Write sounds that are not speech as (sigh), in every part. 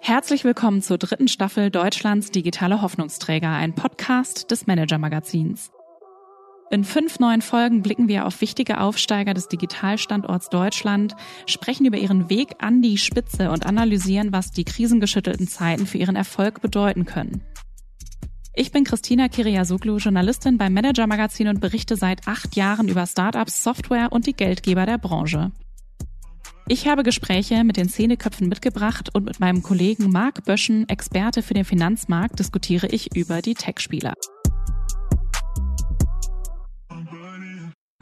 Herzlich willkommen zur dritten Staffel Deutschlands digitale Hoffnungsträger, ein Podcast des Manager Magazins. In fünf neuen Folgen blicken wir auf wichtige Aufsteiger des Digitalstandorts Deutschland, sprechen über ihren Weg an die Spitze und analysieren, was die krisengeschüttelten Zeiten für ihren Erfolg bedeuten können. Ich bin Christina Kiriasoglu, Journalistin beim Manager Magazin und berichte seit acht Jahren über Startups, Software und die Geldgeber der Branche. Ich habe Gespräche mit den Szeneköpfen mitgebracht und mit meinem Kollegen Marc Böschen, Experte für den Finanzmarkt, diskutiere ich über die Tech-Spieler.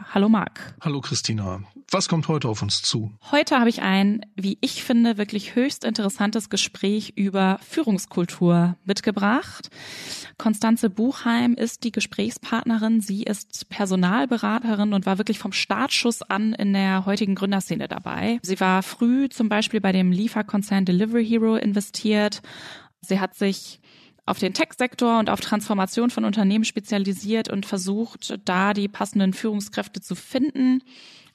Hallo Marc. Hallo Christina. Was kommt heute auf uns zu? Heute habe ich ein, wie ich finde, wirklich höchst interessantes Gespräch über Führungskultur mitgebracht. Konstanze Buchheim ist die Gesprächspartnerin. Sie ist Personalberaterin und war wirklich vom Startschuss an in der heutigen Gründerszene dabei. Sie war früh zum Beispiel bei dem Lieferkonzern Delivery Hero investiert. Sie hat sich auf den Tech-Sektor und auf Transformation von Unternehmen spezialisiert und versucht, da die passenden Führungskräfte zu finden.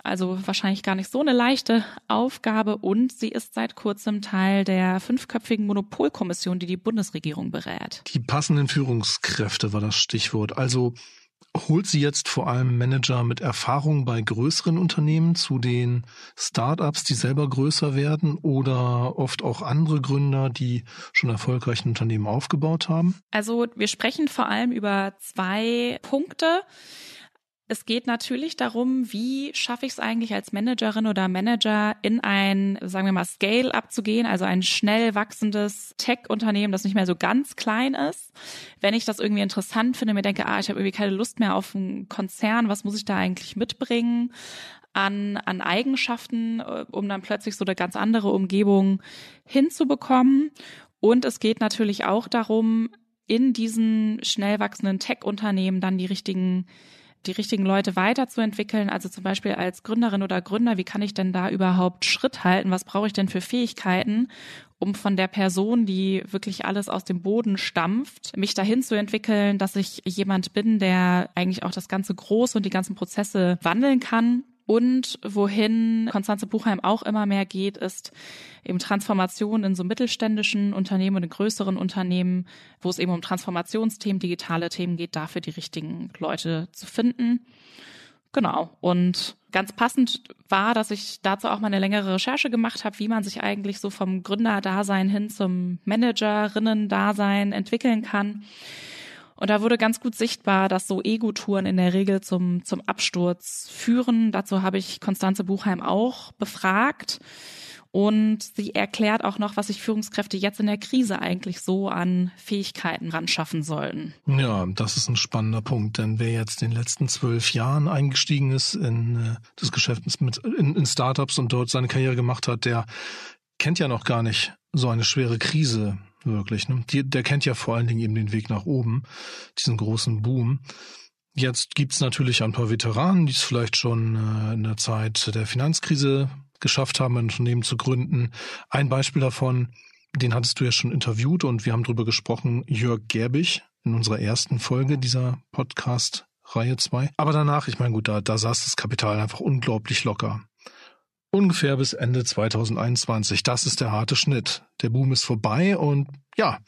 Also wahrscheinlich gar nicht so eine leichte Aufgabe. Und sie ist seit kurzem Teil der fünfköpfigen Monopolkommission, die die Bundesregierung berät. Die passenden Führungskräfte war das Stichwort. Also holt sie jetzt vor allem Manager mit Erfahrung bei größeren Unternehmen zu den Startups, die selber größer werden oder oft auch andere Gründer, die schon erfolgreich ein Unternehmen aufgebaut haben? Also wir sprechen vor allem über zwei Punkte. Es geht natürlich darum, wie schaffe ich es eigentlich als Managerin oder Manager in ein, sagen wir mal, Scale-up zu gehen, also ein schnell wachsendes Tech-Unternehmen, das nicht mehr so ganz klein ist. Wenn ich das irgendwie interessant finde, mir denke, ah, ich habe irgendwie keine Lust mehr auf einen Konzern, was muss ich da eigentlich mitbringen? An, an Eigenschaften, äh, um dann plötzlich so eine ganz andere Umgebung hinzubekommen. Und es geht natürlich auch darum, in diesen schnell wachsenden Tech-Unternehmen dann die richtigen die richtigen Leute weiterzuentwickeln. Also zum Beispiel als Gründerin oder Gründer, wie kann ich denn da überhaupt Schritt halten? Was brauche ich denn für Fähigkeiten, um von der Person, die wirklich alles aus dem Boden stampft, mich dahin zu entwickeln, dass ich jemand bin, der eigentlich auch das ganze Große und die ganzen Prozesse wandeln kann und wohin Konstanze Buchheim auch immer mehr geht, ist eben Transformation in so mittelständischen Unternehmen und in größeren Unternehmen, wo es eben um Transformationsthemen, digitale Themen geht, dafür die richtigen Leute zu finden. Genau. Und ganz passend war, dass ich dazu auch mal eine längere Recherche gemacht habe, wie man sich eigentlich so vom Gründerdasein hin zum Managerinnen-Dasein entwickeln kann. Und da wurde ganz gut sichtbar, dass so Ego-Touren in der Regel zum, zum Absturz führen. Dazu habe ich Konstanze Buchheim auch befragt. Und sie erklärt auch noch, was sich Führungskräfte jetzt in der Krise eigentlich so an Fähigkeiten ran schaffen sollten. Ja, das ist ein spannender Punkt, denn wer jetzt in den letzten zwölf Jahren eingestiegen ist in äh, das Geschäft mit in, in Startups und dort seine Karriere gemacht hat, der kennt ja noch gar nicht so eine schwere Krise wirklich. Ne? Die, der kennt ja vor allen Dingen eben den Weg nach oben, diesen großen Boom. Jetzt gibt's natürlich ein paar Veteranen, die es vielleicht schon äh, in der Zeit der Finanzkrise geschafft haben, ein Unternehmen zu gründen. Ein Beispiel davon, den hattest du ja schon interviewt und wir haben darüber gesprochen, Jörg Gerbig in unserer ersten Folge dieser Podcast Reihe 2. Aber danach, ich meine, gut, da, da saß das Kapital einfach unglaublich locker ungefähr bis Ende 2021. Das ist der harte Schnitt. Der Boom ist vorbei und ja,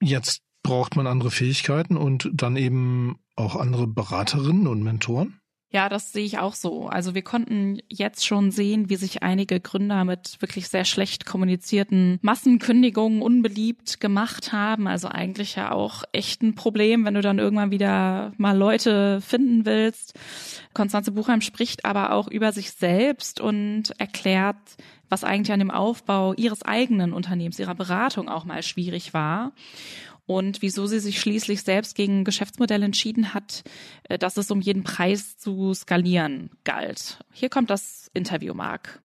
jetzt braucht man andere Fähigkeiten und dann eben auch andere Beraterinnen und Mentoren. Ja, das sehe ich auch so. Also wir konnten jetzt schon sehen, wie sich einige Gründer mit wirklich sehr schlecht kommunizierten Massenkündigungen unbeliebt gemacht haben. Also eigentlich ja auch echt ein Problem, wenn du dann irgendwann wieder mal Leute finden willst. Konstanze Buchheim spricht aber auch über sich selbst und erklärt, was eigentlich an dem Aufbau ihres eigenen Unternehmens, ihrer Beratung auch mal schwierig war und wieso sie sich schließlich selbst gegen ein Geschäftsmodell entschieden hat, äh, dass es um jeden Preis zu skalieren galt. Hier kommt das Interview, Mark.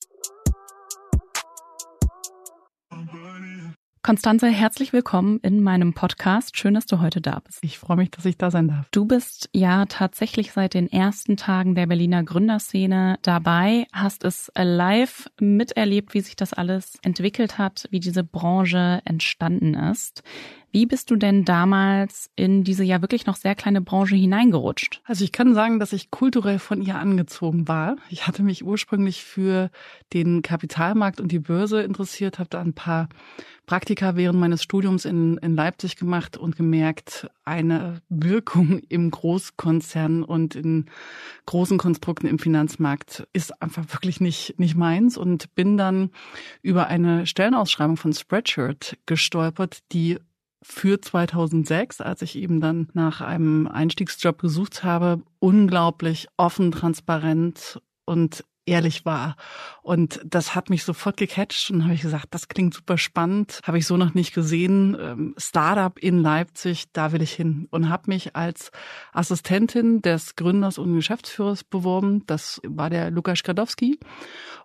Konstanze, herzlich willkommen in meinem Podcast. Schön, dass du heute da bist. Ich freue mich, dass ich da sein darf. Du bist ja tatsächlich seit den ersten Tagen der Berliner Gründerszene dabei, hast es live miterlebt, wie sich das alles entwickelt hat, wie diese Branche entstanden ist. Wie bist du denn damals in diese ja wirklich noch sehr kleine Branche hineingerutscht? Also ich kann sagen, dass ich kulturell von ihr angezogen war. Ich hatte mich ursprünglich für den Kapitalmarkt und die Börse interessiert, habe da ein paar Praktika während meines Studiums in, in Leipzig gemacht und gemerkt, eine Wirkung im Großkonzern und in großen Konstrukten im Finanzmarkt ist einfach wirklich nicht, nicht meins und bin dann über eine Stellenausschreibung von Spreadshirt gestolpert, die für 2006, als ich eben dann nach einem Einstiegsjob gesucht habe, unglaublich offen, transparent und ehrlich war. Und das hat mich sofort gecatcht und habe ich gesagt, das klingt super spannend, habe ich so noch nicht gesehen. Ähm, Startup in Leipzig, da will ich hin und habe mich als Assistentin des Gründers und Geschäftsführers beworben. Das war der Lukas Skradowski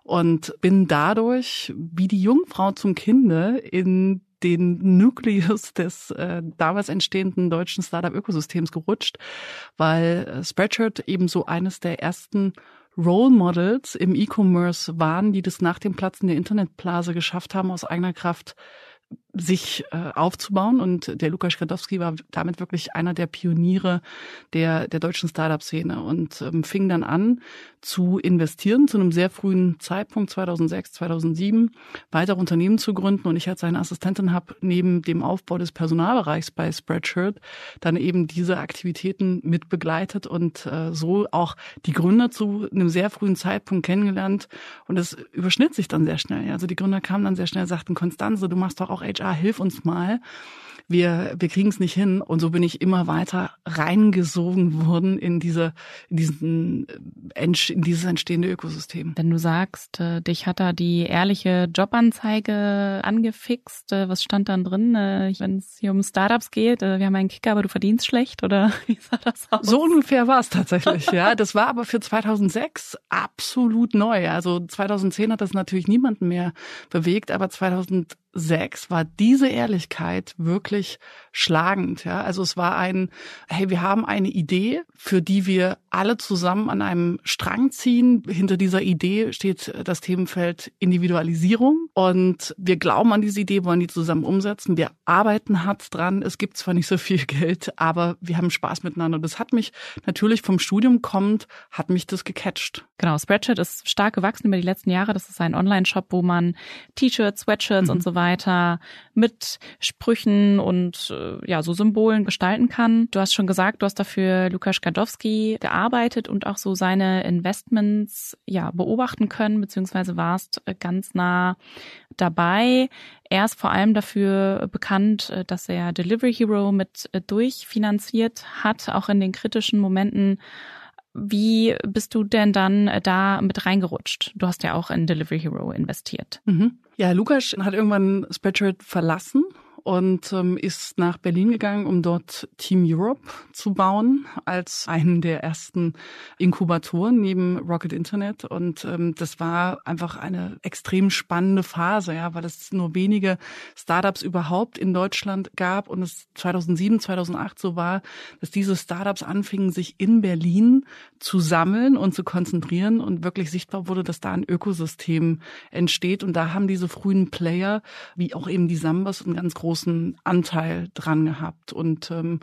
und bin dadurch wie die Jungfrau zum Kinde in den Nukleus des äh, damals entstehenden deutschen Startup-Ökosystems gerutscht, weil äh, Spreadshirt eben so eines der ersten Role Models im E-Commerce waren, die das nach dem Platzen der Internetblase geschafft haben, aus eigener Kraft sich äh, aufzubauen. Und der Lukas Skadowski war damit wirklich einer der Pioniere der, der deutschen Startup-Szene und ähm, fing dann an zu investieren zu einem sehr frühen Zeitpunkt, 2006, 2007, weitere Unternehmen zu gründen. Und ich als seine Assistentin habe neben dem Aufbau des Personalbereichs bei Spreadshirt dann eben diese Aktivitäten mit begleitet und äh, so auch die Gründer zu einem sehr frühen Zeitpunkt kennengelernt. Und es überschnitt sich dann sehr schnell. Also die Gründer kamen dann sehr schnell, sagten, Konstanze, du machst doch auch HR, hilf uns mal wir, wir kriegen es nicht hin. Und so bin ich immer weiter reingesogen worden in diese, in diesen, in dieses entstehende Ökosystem. Wenn du sagst, äh, dich hat da die ehrliche Jobanzeige angefixt, äh, was stand dann drin, äh, wenn es hier um Startups geht? wir haben einen Kicker, aber du verdienst schlecht oder (laughs) wie sah das aus? So ungefähr war es tatsächlich, ja. Das war aber für 2006 absolut neu. Also 2010 hat das natürlich niemanden mehr bewegt, aber 2000 sechs war diese Ehrlichkeit wirklich schlagend. Ja, also es war ein, hey, wir haben eine Idee, für die wir alle zusammen an einem Strang ziehen. Hinter dieser Idee steht das Themenfeld Individualisierung und wir glauben an diese Idee, wollen die zusammen umsetzen. Wir arbeiten hart dran. Es gibt zwar nicht so viel (laughs) Geld, aber wir haben Spaß miteinander. Und das hat mich natürlich vom Studium kommend, hat mich das gecatcht. Genau, Spreadshirt ist stark gewachsen über die letzten Jahre. Das ist ein Online-Shop, wo man T-Shirts, Sweatshirts mhm. und so weiter mit Sprüchen und äh, ja so Symbolen gestalten kann. Du hast schon gesagt, du hast dafür Lukas Gadowski gearbeitet und auch so seine Investments ja beobachten können, beziehungsweise warst äh, ganz nah dabei. Er ist vor allem dafür bekannt, äh, dass er Delivery Hero mit durchfinanziert hat, auch in den kritischen Momenten wie bist du denn dann da mit reingerutscht? Du hast ja auch in Delivery Hero investiert. Mhm. Ja, Lukas hat irgendwann Spreadshirt verlassen und ähm, ist nach Berlin gegangen, um dort Team Europe zu bauen als einen der ersten Inkubatoren neben Rocket Internet. Und ähm, das war einfach eine extrem spannende Phase, ja, weil es nur wenige Startups überhaupt in Deutschland gab und es 2007, 2008 so war, dass diese Startups anfingen, sich in Berlin zu sammeln und zu konzentrieren und wirklich sichtbar wurde, dass da ein Ökosystem entsteht. Und da haben diese frühen Player, wie auch eben die Sambas, einen ganz großen großen Anteil dran gehabt und ähm,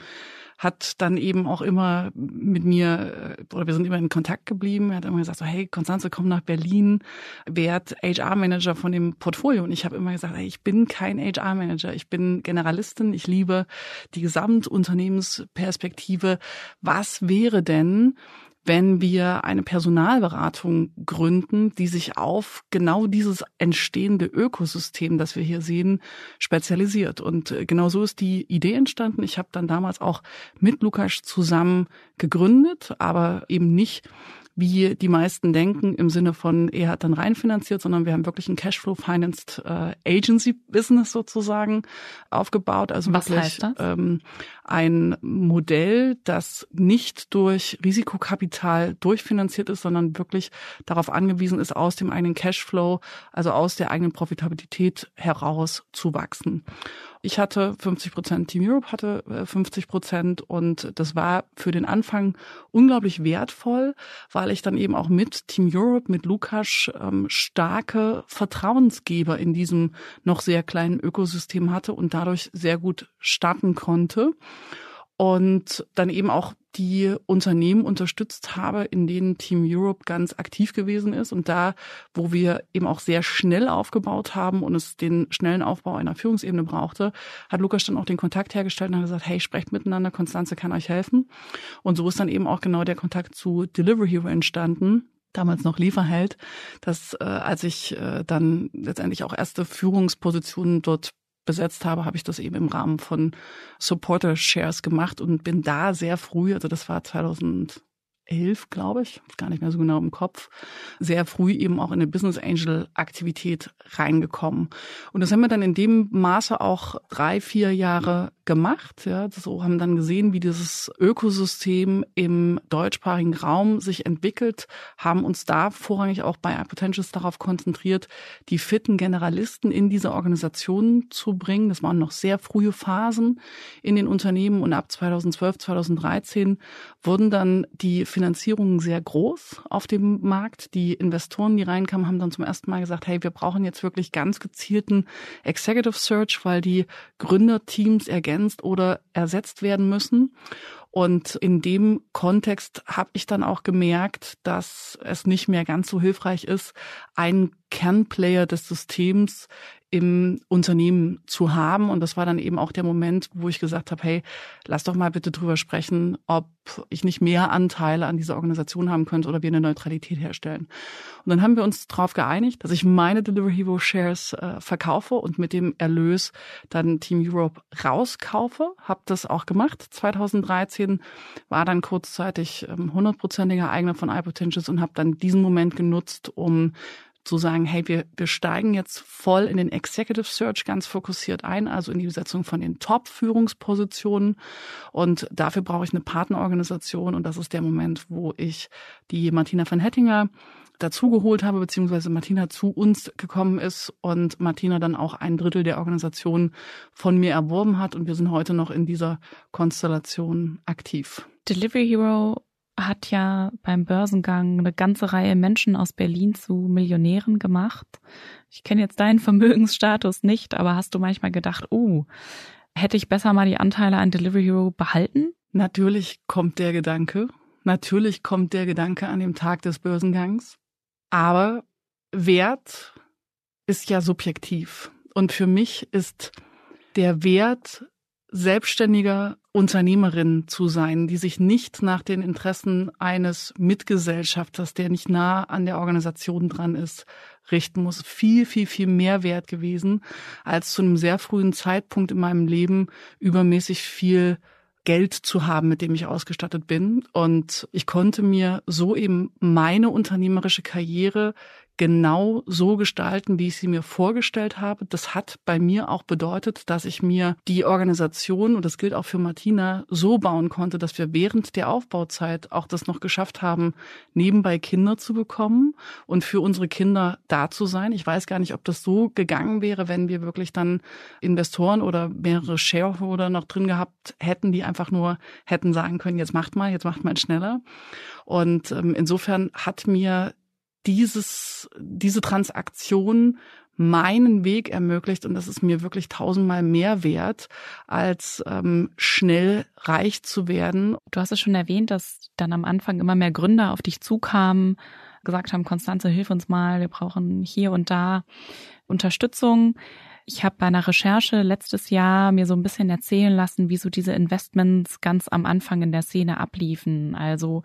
hat dann eben auch immer mit mir, äh, oder wir sind immer in Kontakt geblieben. Er hat immer gesagt, so, hey, Konstanze, komm nach Berlin, werd HR-Manager von dem Portfolio. Und ich habe immer gesagt, hey, ich bin kein HR-Manager, ich bin Generalistin, ich liebe die Gesamtunternehmensperspektive. Was wäre denn, wenn wir eine Personalberatung gründen, die sich auf genau dieses entstehende Ökosystem, das wir hier sehen, spezialisiert. Und äh, genau so ist die Idee entstanden. Ich habe dann damals auch mit Lukas zusammen gegründet, aber eben nicht wie die meisten denken, im Sinne von, er hat dann reinfinanziert, sondern wir haben wirklich ein Cashflow-Financed äh, Agency-Business sozusagen aufgebaut. Also Was wirklich, heißt das? Ähm, ein Modell, das nicht durch Risikokapital durchfinanziert ist, sondern wirklich darauf angewiesen ist, aus dem eigenen Cashflow, also aus der eigenen Profitabilität heraus zu wachsen. Ich hatte 50 Prozent, Team Europe hatte 50 äh, Prozent und das war für den Anfang unglaublich wertvoll, weil ich dann eben auch mit Team Europe, mit Lukas ähm, starke Vertrauensgeber in diesem noch sehr kleinen Ökosystem hatte und dadurch sehr gut starten konnte und dann eben auch die Unternehmen unterstützt habe, in denen Team Europe ganz aktiv gewesen ist. Und da, wo wir eben auch sehr schnell aufgebaut haben und es den schnellen Aufbau einer Führungsebene brauchte, hat Lukas dann auch den Kontakt hergestellt und hat gesagt, hey, sprecht miteinander, Konstanze kann euch helfen. Und so ist dann eben auch genau der Kontakt zu Delivery Hero entstanden damals noch Lieferheld, dass äh, als ich äh, dann letztendlich auch erste Führungspositionen dort besetzt habe, habe ich das eben im Rahmen von Supporter Shares gemacht und bin da sehr früh, also das war 2000 elf, glaube ich, gar nicht mehr so genau im Kopf, sehr früh eben auch in eine Business Angel Aktivität reingekommen. Und das haben wir dann in dem Maße auch drei, vier Jahre gemacht. Ja, so haben dann gesehen, wie dieses Ökosystem im deutschsprachigen Raum sich entwickelt, haben uns da vorrangig auch bei iPotentials darauf konzentriert, die fitten Generalisten in diese Organisation zu bringen. Das waren noch sehr frühe Phasen in den Unternehmen und ab 2012, 2013 wurden dann die Finanzierungen sehr groß auf dem Markt. Die Investoren, die reinkamen, haben dann zum ersten Mal gesagt, hey, wir brauchen jetzt wirklich ganz gezielten Executive Search, weil die Gründerteams ergänzt oder ersetzt werden müssen. Und in dem Kontext habe ich dann auch gemerkt, dass es nicht mehr ganz so hilfreich ist, einen Kernplayer des Systems im Unternehmen zu haben. Und das war dann eben auch der Moment, wo ich gesagt habe, hey, lass doch mal bitte drüber sprechen, ob ich nicht mehr Anteile an dieser Organisation haben könnte oder wir eine Neutralität herstellen. Und dann haben wir uns darauf geeinigt, dass ich meine Delivery Hero Shares äh, verkaufe und mit dem Erlös dann Team Europe rauskaufe. Habe das auch gemacht. 2013 war dann kurzzeitig ähm, hundertprozentiger Eigner von iPotentials und habe dann diesen Moment genutzt, um zu sagen, hey, wir, wir steigen jetzt voll in den Executive Search ganz fokussiert ein, also in die Besetzung von den Top-Führungspositionen. Und dafür brauche ich eine Partnerorganisation. Und das ist der Moment, wo ich die Martina van Hettinger dazugeholt habe, beziehungsweise Martina zu uns gekommen ist und Martina dann auch ein Drittel der Organisation von mir erworben hat. Und wir sind heute noch in dieser Konstellation aktiv. Delivery Hero hat ja beim Börsengang eine ganze Reihe Menschen aus Berlin zu Millionären gemacht. Ich kenne jetzt deinen (laughs) Vermögensstatus nicht, aber hast du manchmal gedacht, oh, hätte ich besser mal die Anteile an Delivery Hero behalten? Natürlich kommt der Gedanke. Natürlich kommt der Gedanke an dem Tag des Börsengangs. Aber Wert ist ja subjektiv. Und für mich ist der Wert selbstständiger Unternehmerin zu sein, die sich nicht nach den Interessen eines Mitgesellschafters, der nicht nah an der Organisation dran ist, richten muss. Viel, viel, viel mehr wert gewesen, als zu einem sehr frühen Zeitpunkt in meinem Leben übermäßig viel Geld zu haben, mit dem ich ausgestattet bin. Und ich konnte mir so eben meine unternehmerische Karriere genau so gestalten, wie ich sie mir vorgestellt habe. Das hat bei mir auch bedeutet, dass ich mir die Organisation, und das gilt auch für Martina, so bauen konnte, dass wir während der Aufbauzeit auch das noch geschafft haben, nebenbei Kinder zu bekommen und für unsere Kinder da zu sein. Ich weiß gar nicht, ob das so gegangen wäre, wenn wir wirklich dann Investoren oder mehrere Shareholder noch drin gehabt hätten, die einfach nur hätten sagen können, jetzt macht mal, jetzt macht mal schneller. Und ähm, insofern hat mir dieses, diese Transaktion meinen Weg ermöglicht und das ist mir wirklich tausendmal mehr wert, als ähm, schnell reich zu werden. Du hast es schon erwähnt, dass dann am Anfang immer mehr Gründer auf dich zukamen, gesagt haben, Konstanze, hilf uns mal, wir brauchen hier und da Unterstützung. Ich habe bei einer Recherche letztes Jahr mir so ein bisschen erzählen lassen, wie so diese Investments ganz am Anfang in der Szene abliefen. Also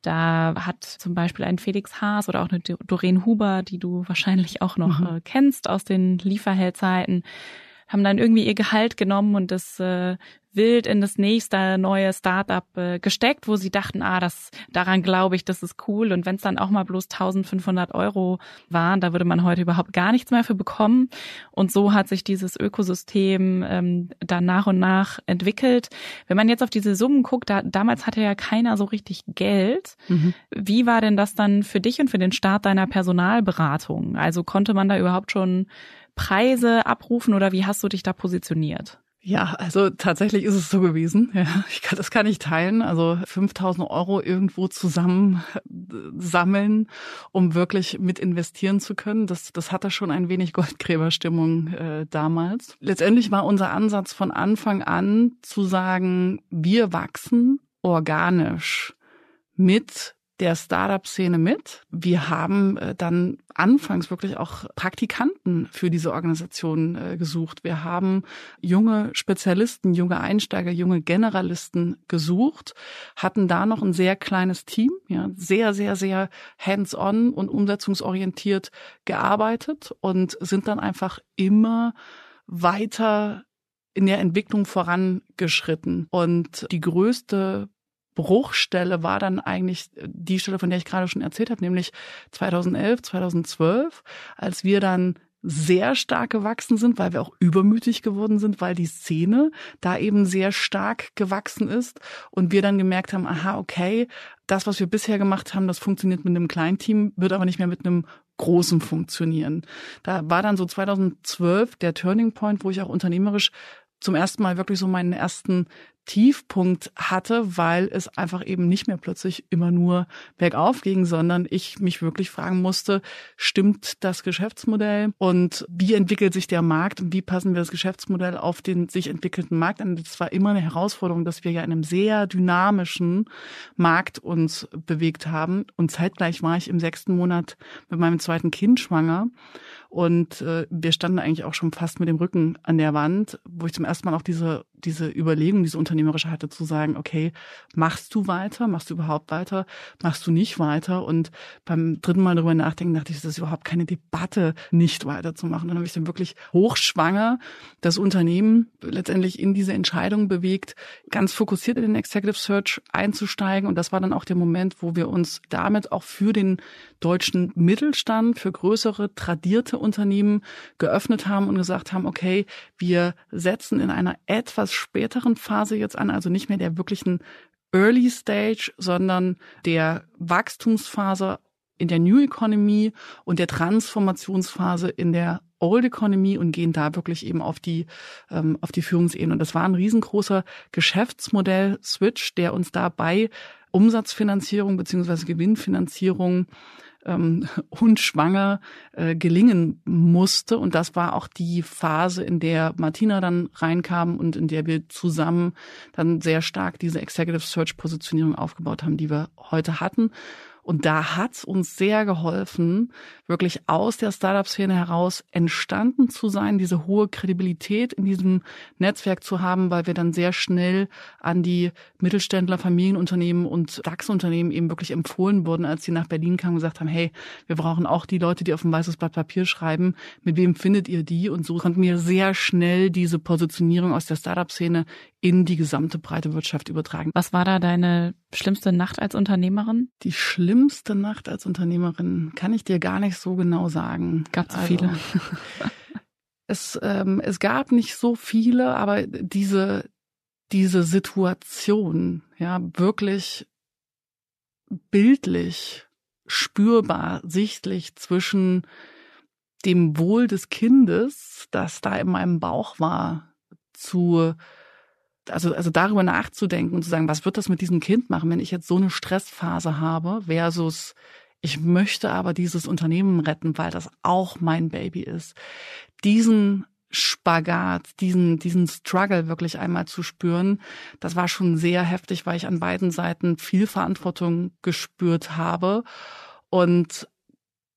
da hat zum Beispiel ein Felix Haas oder auch eine Doreen Huber, die du wahrscheinlich auch noch mhm. Äh, kennst aus den Lieferheldzeiten, haben dann irgendwie ihr Gehalt genommen und das äh, wild in das nächste neue Startup äh, gesteckt, wo sie dachten, ah, das daran glaube ich, das ist cool. Und wenn es dann auch mal bloß 1500 Euro waren, da würde man heute überhaupt gar nichts mehr für bekommen. Und so hat sich dieses Ökosystem ähm, dann nach und nach entwickelt. Wenn man jetzt auf diese Summen guckt, da, damals hatte ja keiner so richtig Geld. Mhm. Wie war denn das dann für dich und für den Start deiner Personalberatung? Also konnte man da überhaupt schon Preise abrufen oder wie hast du dich da positioniert? Ja, also tatsächlich ist es so gewesen. Ja, ich kann, das kann ich teilen. Also 5000 Euro irgendwo zusammen sammeln, um wirklich mit investieren zu können. Das, das hatte schon ein wenig Goldgräberstimmung äh, damals. Letztendlich war unser Ansatz von Anfang an zu sagen, wir wachsen organisch mit der Startup-Szene mit. Wir haben äh, dann anfangs wirklich auch Praktikanten für diese Organisation äh, gesucht. Wir haben junge Spezialisten, junge Einsteiger, junge Generalisten gesucht, hatten da noch ein sehr kleines Team, ja, sehr, sehr, sehr hands-on und umsetzungsorientiert gearbeitet und sind dann einfach immer weiter in der Entwicklung vorangeschritten. Und die größte Bruchstelle war dann eigentlich die Stelle, von der ich gerade schon erzählt habe, nämlich 2011, 2012, als wir dann sehr stark gewachsen sind, weil wir auch übermütig geworden sind, weil die Szene da eben sehr stark gewachsen ist und wir dann gemerkt haben, aha, okay, das, was wir bisher gemacht haben, das funktioniert mit einem kleinen Team, wird aber nicht mehr mit einem großen funktionieren. Da war dann so 2012 der Turning Point, wo ich auch unternehmerisch zum ersten Mal wirklich so meinen ersten Tiefpunkt hatte, weil es einfach eben nicht mehr plötzlich immer nur bergauf ging, sondern ich mich wirklich fragen musste, stimmt das Geschäftsmodell? Und wie entwickelt sich der Markt und wie passen wir das Geschäftsmodell auf den sich entwickelnden Markt an? Das war immer eine Herausforderung, dass wir ja in einem sehr dynamischen Markt uns bewegt haben. Und zeitgleich war ich im sechsten Monat mit meinem zweiten Kind schwanger. Und äh, wir standen eigentlich auch schon fast mit dem Rücken an der Wand, wo ich zum ersten Mal auch diese, diese Überlegung, diese unternehmerische hatte, zu sagen, okay, machst du weiter, machst du überhaupt weiter, machst du nicht weiter? Und beim dritten Mal darüber nachdenken, dachte ich, das ist überhaupt keine Debatte, nicht weiterzumachen. Dann habe ich dann wirklich hochschwanger das Unternehmen letztendlich in diese Entscheidung bewegt, ganz fokussiert in den Executive Search einzusteigen. Und das war dann auch der Moment, wo wir uns damit auch für den deutschen Mittelstand, für größere, tradierte Unternehmen geöffnet haben und gesagt haben, okay, wir setzen in einer etwas späteren Phase jetzt an, also nicht mehr der wirklichen Early Stage, sondern der Wachstumsphase in der New Economy und der Transformationsphase in der Old Economy und gehen da wirklich eben auf die ähm, auf die Führungsebene. Und das war ein riesengroßer Geschäftsmodell-Switch, der uns dabei Umsatzfinanzierung beziehungsweise Gewinnfinanzierung ähm, (laughs) und schwanger äh, gelingen musste. Und das war auch die Phase, in der Martina dann reinkam und in der wir zusammen dann sehr stark diese Executive Search Positionierung aufgebaut haben, die wir heute hatten. Und da hat's uns sehr geholfen, wirklich aus der Startup-Szene heraus entstanden zu sein, diese hohe Kredibilität in diesem Netzwerk zu haben, weil wir dann sehr schnell an die Mittelständler, Familienunternehmen und DAX-Unternehmen eben wirklich empfohlen wurden, als sie nach Berlin kamen und gesagt haben, hey, wir brauchen auch die Leute, die auf ein weißes Blatt Papier schreiben. Mit wem findet ihr die? Und so konnten wir sehr schnell diese Positionierung aus der Startup-Szene in die gesamte breite Wirtschaft übertragen. Was war da deine schlimmste Nacht als Unternehmerin? Die schlimmste Nacht als Unternehmerin kann ich dir gar nicht so genau sagen. Gab es also, viele? (laughs) es, ähm, es gab nicht so viele, aber diese, diese Situation, ja, wirklich bildlich, spürbar, sichtlich zwischen dem Wohl des Kindes, das da in meinem Bauch war, zu also, also darüber nachzudenken und zu sagen, was wird das mit diesem Kind machen, wenn ich jetzt so eine Stressphase habe, versus ich möchte aber dieses Unternehmen retten, weil das auch mein Baby ist. Diesen Spagat, diesen, diesen Struggle wirklich einmal zu spüren, das war schon sehr heftig, weil ich an beiden Seiten viel Verantwortung gespürt habe und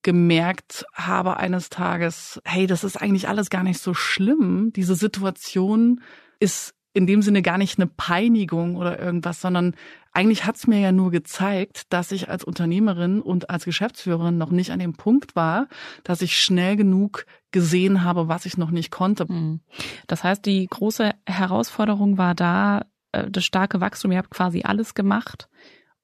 gemerkt habe eines Tages, hey, das ist eigentlich alles gar nicht so schlimm. Diese Situation ist in dem Sinne gar nicht eine Peinigung oder irgendwas, sondern eigentlich hat's mir ja nur gezeigt, dass ich als Unternehmerin und als Geschäftsführerin noch nicht an dem Punkt war, dass ich schnell genug gesehen habe, was ich noch nicht konnte. Hm. Das heißt, die große Herausforderung war da, äh, das starke Wachstum. Ihr habt quasi alles gemacht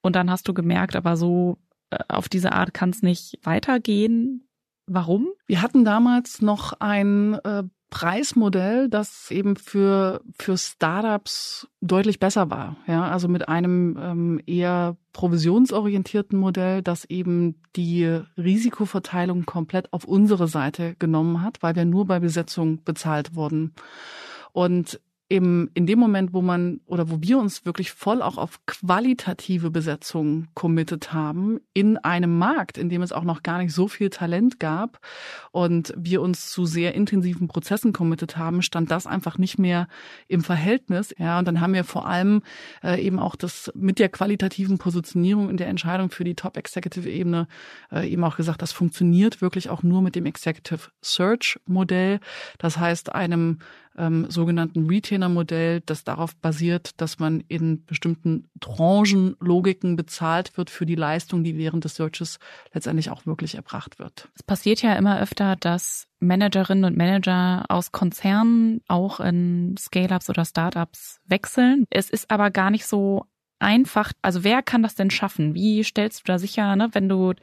und dann hast du gemerkt, aber so äh, auf diese Art kann es nicht weitergehen. Warum? Wir hatten damals noch ein äh, Preismodell, das eben für, für Startups deutlich besser war. Ja, also mit einem ähm, eher provisionsorientierten Modell, das eben die Risikoverteilung komplett auf unsere Seite genommen hat, weil wir nur bei Besetzung bezahlt wurden. Und im, in dem Moment, wo man oder wo wir uns wirklich voll auch auf qualitative Besetzung committed haben, in einem Markt, in dem es auch noch gar nicht so viel Talent gab und wir uns zu sehr intensiven Prozessen committed haben, stand das einfach nicht mehr im Verhältnis. Ja, und dann haben wir vor allem äh, eben auch das mit der qualitativen Positionierung in der Entscheidung für die Top-Executive-Ebene äh, eben auch gesagt, das funktioniert wirklich auch nur mit dem Executive Search-Modell. Das heißt, einem ähm, sogenannten Retainer-Modell, das darauf basiert, dass man in bestimmten Tranchenlogiken bezahlt wird für die Leistung, die während des Searches letztendlich auch wirklich erbracht wird. Es passiert ja immer öfter, dass Managerinnen und Manager aus Konzernen auch in Scale-ups oder Startups wechseln. Es ist aber gar nicht so einfach, also wer kann das denn schaffen? Wie stellst du da sicher, ne, wenn du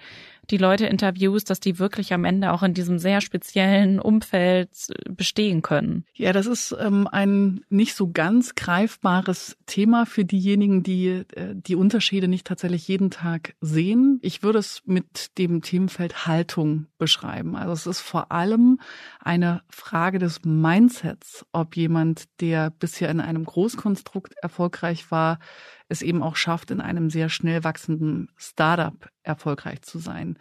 die Leute interviewst, dass die wirklich am Ende auch in diesem sehr speziellen Umfeld bestehen können? Ja, das ist ähm, ein nicht so ganz greifbares Thema für diejenigen, die äh, die Unterschiede nicht tatsächlich jeden Tag sehen. Ich würde es mit dem Themenfeld Haltung beschreiben. Also es ist vor allem eine Frage des Mindsets, ob jemand, der bisher in einem Großkonstrukt erfolgreich war, es eben auch schafft, in einem sehr schnell wachsenden Startup erfolgreich zu sein.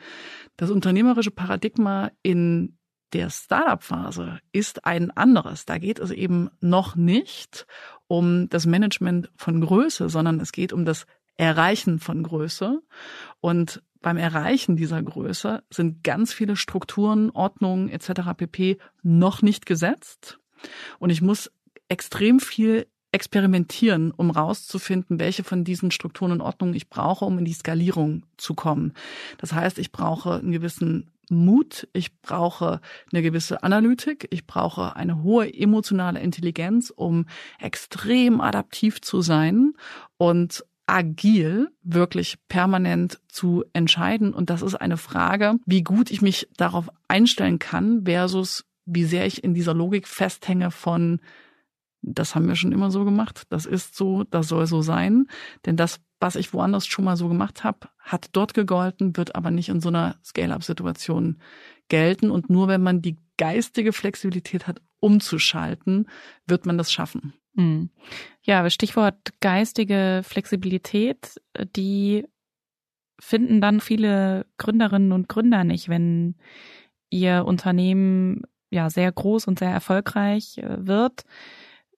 Das unternehmerische Paradigma in der Startup-Phase ist ein anderes. Da geht es eben noch nicht um das Management von Größe, sondern es geht um das Erreichen von Größe. Und beim Erreichen dieser Größe sind ganz viele Strukturen, Ordnungen etc. pp. noch nicht gesetzt. Und ich muss extrem viel experimentieren, um rauszufinden, welche von diesen Strukturen und Ordnungen ich brauche, um in die Skalierung zu kommen. Das heißt, ich brauche einen gewissen Mut, ich brauche eine gewisse Analytik, ich brauche eine hohe emotionale Intelligenz, um extrem adaptiv zu sein und agil wirklich permanent zu entscheiden. Und das ist eine Frage, wie gut ich mich darauf einstellen kann versus wie sehr ich in dieser Logik festhänge von das haben wir schon immer so gemacht, das ist so, das soll so sein. Denn das, was ich woanders schon mal so gemacht habe, hat dort gegolten, wird aber nicht in so einer Scale-up-Situation gelten. Und nur wenn man die geistige Flexibilität hat, umzuschalten, wird man das schaffen. Hm. Ja, Stichwort geistige Flexibilität, die finden dann viele Gründerinnen und Gründer nicht, wenn ihr Unternehmen ja sehr groß und sehr erfolgreich äh, wird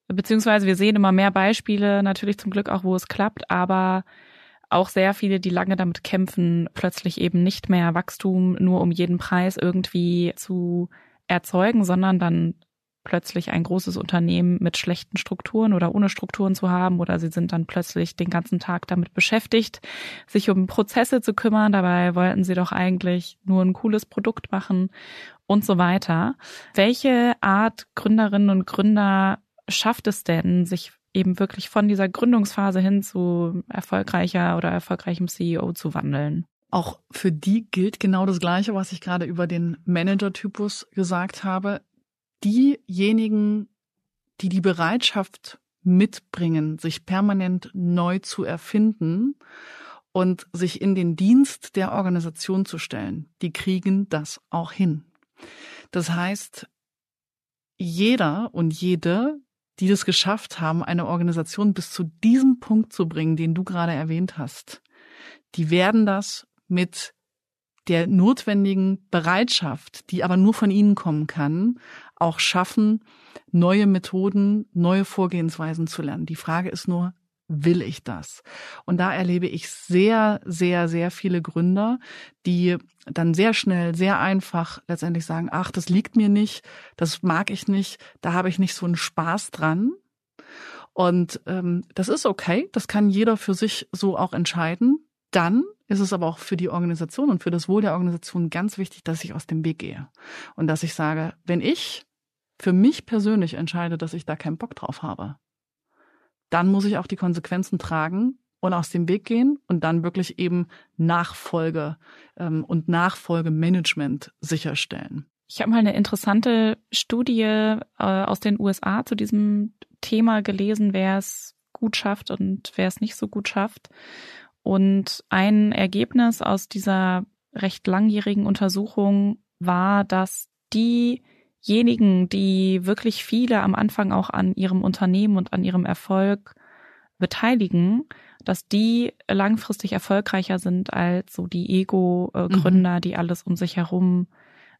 beziehungsweise wir sehen immer mehr Beispiele, natürlich zum Glück auch, wo es klappt, aber auch sehr viele, die lange damit kämpfen, plötzlich eben nicht mehr Wachstum nur um jeden Preis irgendwie zu erzeugen, sondern dann plötzlich ein großes Unternehmen mit schlechten Strukturen oder ohne Strukturen zu haben oder sie sind dann plötzlich den ganzen Tag damit beschäftigt, sich um Prozesse zu kümmern. Dabei wollten sie doch eigentlich nur ein cooles Produkt machen und so weiter. Welche Art Gründerinnen und Gründer schafft es denn, sich eben wirklich von dieser Gründungsphase hin zu erfolgreicher oder erfolgreichem CEO zu wandeln? Auch für die gilt genau das Gleiche, was ich gerade über den Manager-Typus gesagt habe. Diejenigen, die die Bereitschaft mitbringen, sich permanent neu zu erfinden und sich in den Dienst der Organisation zu stellen, die kriegen das auch hin. Das heißt, jeder und jede, die das geschafft haben, eine Organisation bis zu diesem Punkt zu bringen, den du gerade erwähnt hast, die werden das mit der notwendigen Bereitschaft, die aber nur von ihnen kommen kann, auch schaffen, neue Methoden, neue Vorgehensweisen zu lernen. Die Frage ist nur, will ich das? Und da erlebe ich sehr, sehr, sehr viele Gründer, die dann sehr schnell, sehr einfach letztendlich sagen, ach, das liegt mir nicht, das mag ich nicht, da habe ich nicht so einen Spaß dran. Und ähm, das ist okay, das kann jeder für sich so auch entscheiden. Dann ist es aber auch für die Organisation und für das Wohl der Organisation ganz wichtig, dass ich aus dem Weg gehe und dass ich sage, wenn ich für mich persönlich entscheide, dass ich da keinen Bock drauf habe, dann muss ich auch die Konsequenzen tragen und aus dem Weg gehen und dann wirklich eben Nachfolge ähm, und Nachfolgemanagement sicherstellen. Ich habe mal eine interessante Studie äh, aus den USA zu diesem Thema gelesen, wer es gut schafft und wer es nicht so gut schafft. Und ein Ergebnis aus dieser recht langjährigen Untersuchung war, dass diejenigen, die wirklich viele am Anfang auch an ihrem Unternehmen und an ihrem Erfolg beteiligen, dass die langfristig erfolgreicher sind als so die Ego-Gründer, mhm. die alles um sich herum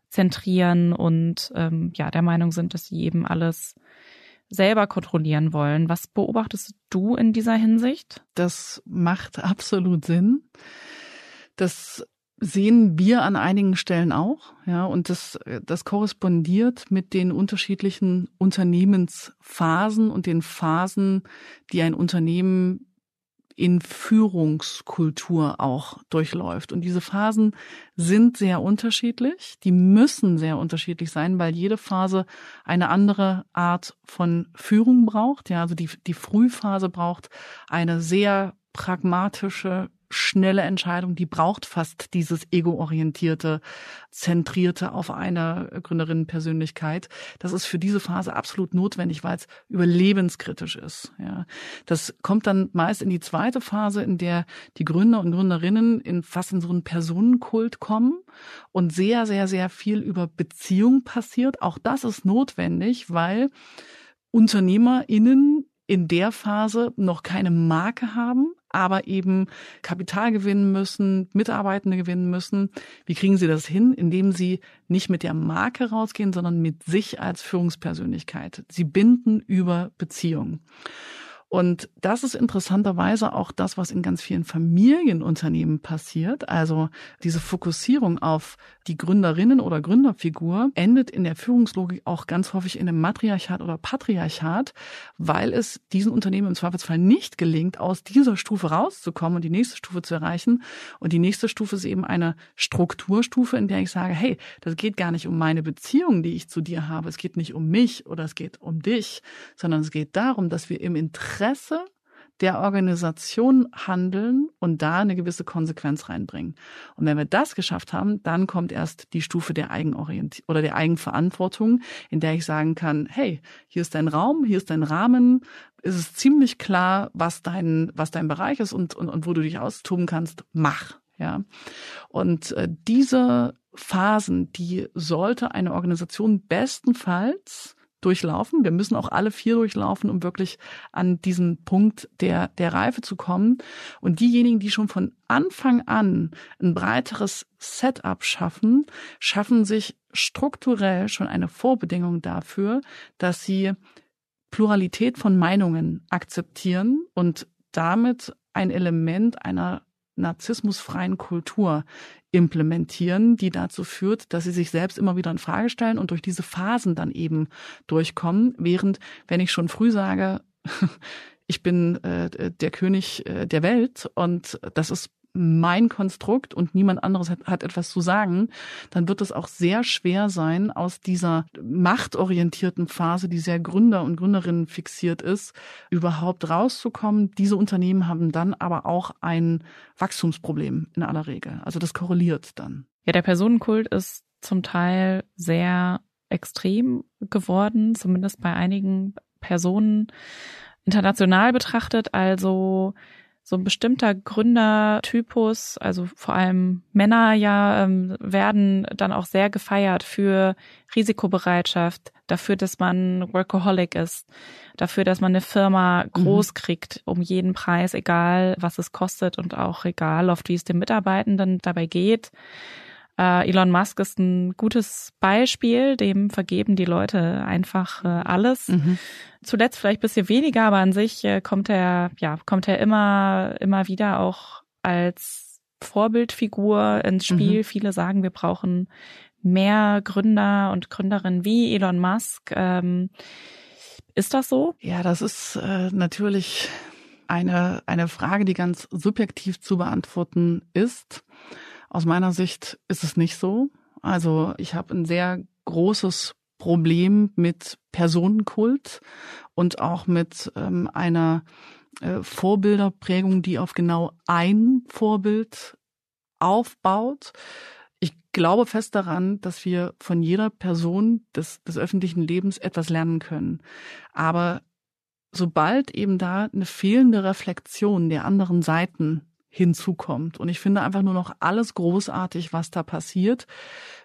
zentrieren und ähm, ja der Meinung sind, dass sie eben alles selber kontrollieren wollen. Was beobachtest du in dieser Hinsicht? Das macht absolut Sinn. Das sehen wir an einigen Stellen auch, ja, und das, das korrespondiert mit den unterschiedlichen Unternehmensphasen und den Phasen, die ein Unternehmen in Führungskultur auch durchläuft. Und diese Phasen sind sehr unterschiedlich. Die müssen sehr unterschiedlich sein, weil jede Phase eine andere Art von Führung braucht. Ja, also die, die Frühphase braucht eine sehr pragmatische, schnelle Entscheidung, die braucht fast dieses ego-orientierte, zentrierte auf eine Gründerinnenpersönlichkeit. Das ist für diese Phase absolut notwendig, weil es überlebenskritisch ist. Ja, das kommt dann meist in die zweite Phase, in der die Gründer und Gründerinnen in fast in so einen Personenkult kommen und sehr, sehr, sehr viel über Beziehung passiert. Auch das ist notwendig, weil UnternehmerInnen in der Phase noch keine Marke haben, aber eben Kapital gewinnen müssen, Mitarbeitende gewinnen müssen. Wie kriegen sie das hin? Indem sie nicht mit der Marke rausgehen, sondern mit sich als Führungspersönlichkeit. Sie binden über Beziehungen. Und das ist interessanterweise auch das, was in ganz vielen Familienunternehmen passiert. Also diese Fokussierung auf die Gründerinnen oder Gründerfigur endet in der Führungslogik auch ganz häufig in einem Matriarchat oder Patriarchat, weil es diesen Unternehmen im Zweifelsfall nicht gelingt, aus dieser Stufe rauszukommen und die nächste Stufe zu erreichen. Und die nächste Stufe ist eben eine Strukturstufe, in der ich sage, hey, das geht gar nicht um meine Beziehung, die ich zu dir habe. Es geht nicht um mich oder es geht um dich, sondern es geht darum, dass wir im Interesse Interesse der Organisation handeln und da eine gewisse Konsequenz reinbringen. Und wenn wir das geschafft haben, dann kommt erst die Stufe der Eigenorientierung oder der Eigenverantwortung, in der ich sagen kann, hey, hier ist dein Raum, hier ist dein Rahmen, ist es ziemlich klar, was dein, was dein Bereich ist und, und, und wo du dich austoben kannst, mach. Ja. Und äh, diese Phasen, die sollte eine Organisation bestenfalls durchlaufen. Wir müssen auch alle vier durchlaufen, um wirklich an diesen Punkt der, der Reife zu kommen. Und diejenigen, die schon von Anfang an ein breiteres Setup schaffen, schaffen sich strukturell schon eine Vorbedingung dafür, dass sie Pluralität von Meinungen akzeptieren und damit ein Element einer narzissmusfreien Kultur implementieren, die dazu führt, dass sie sich selbst immer wieder in Frage stellen und durch diese Phasen dann eben durchkommen. Während, wenn ich schon früh sage, (laughs) ich bin äh, der König äh, der Welt und das ist mein Konstrukt und niemand anderes hat, hat, etwas zu sagen, dann wird es auch sehr schwer sein, aus dieser machtorientierten Phase, die sehr Gründer und Gründerinnen fixiert ist, überhaupt rauszukommen. Diese Unternehmen haben dann aber auch ein Wachstumsproblem in aller Regel. Also das korreliert dann. Ja, der Personenkult ist zum Teil sehr extrem geworden, zumindest bei einigen Personen international betrachtet. Also so ein bestimmter Gründertypus, also vor allem Männer ja, ähm, werden dann auch sehr gefeiert für Risikobereitschaft, dafür, dass man Workaholic ist, dafür, dass man eine Firma mhm. groß kriegt, um jeden Preis, egal was es kostet und auch egal, oft wie es den Mitarbeitenden dabei geht. Äh, Elon Musk ist ein gutes Beispiel, dem vergeben die Leute einfach äh, alles. Mhm. Zuletzt vielleicht bisschen weniger, aber an sich äh, kommt er, ja, kommt er immer, immer wieder auch als Vorbildfigur ins mhm. Spiel. Mhm. Viele sagen, wir brauchen mehr Gründer und Gründerinnen wie Elon Musk. Ähm, Ist das so? Ja, das ist äh, natürlich eine, eine Frage, die ganz subjektiv zu beantworten ist. Aus meiner Sicht ist es nicht so. Also ich habe ein sehr großes Problem mit Personenkult und auch mit ähm, einer äh, Vorbilderprägung, die auf genau ein Vorbild aufbaut. Ich glaube fest daran, dass wir von jeder Person des, des öffentlichen Lebens etwas lernen können. Aber sobald eben da eine fehlende Reflexion der anderen Seiten hinzukommt. Und ich finde einfach nur noch alles großartig, was da passiert.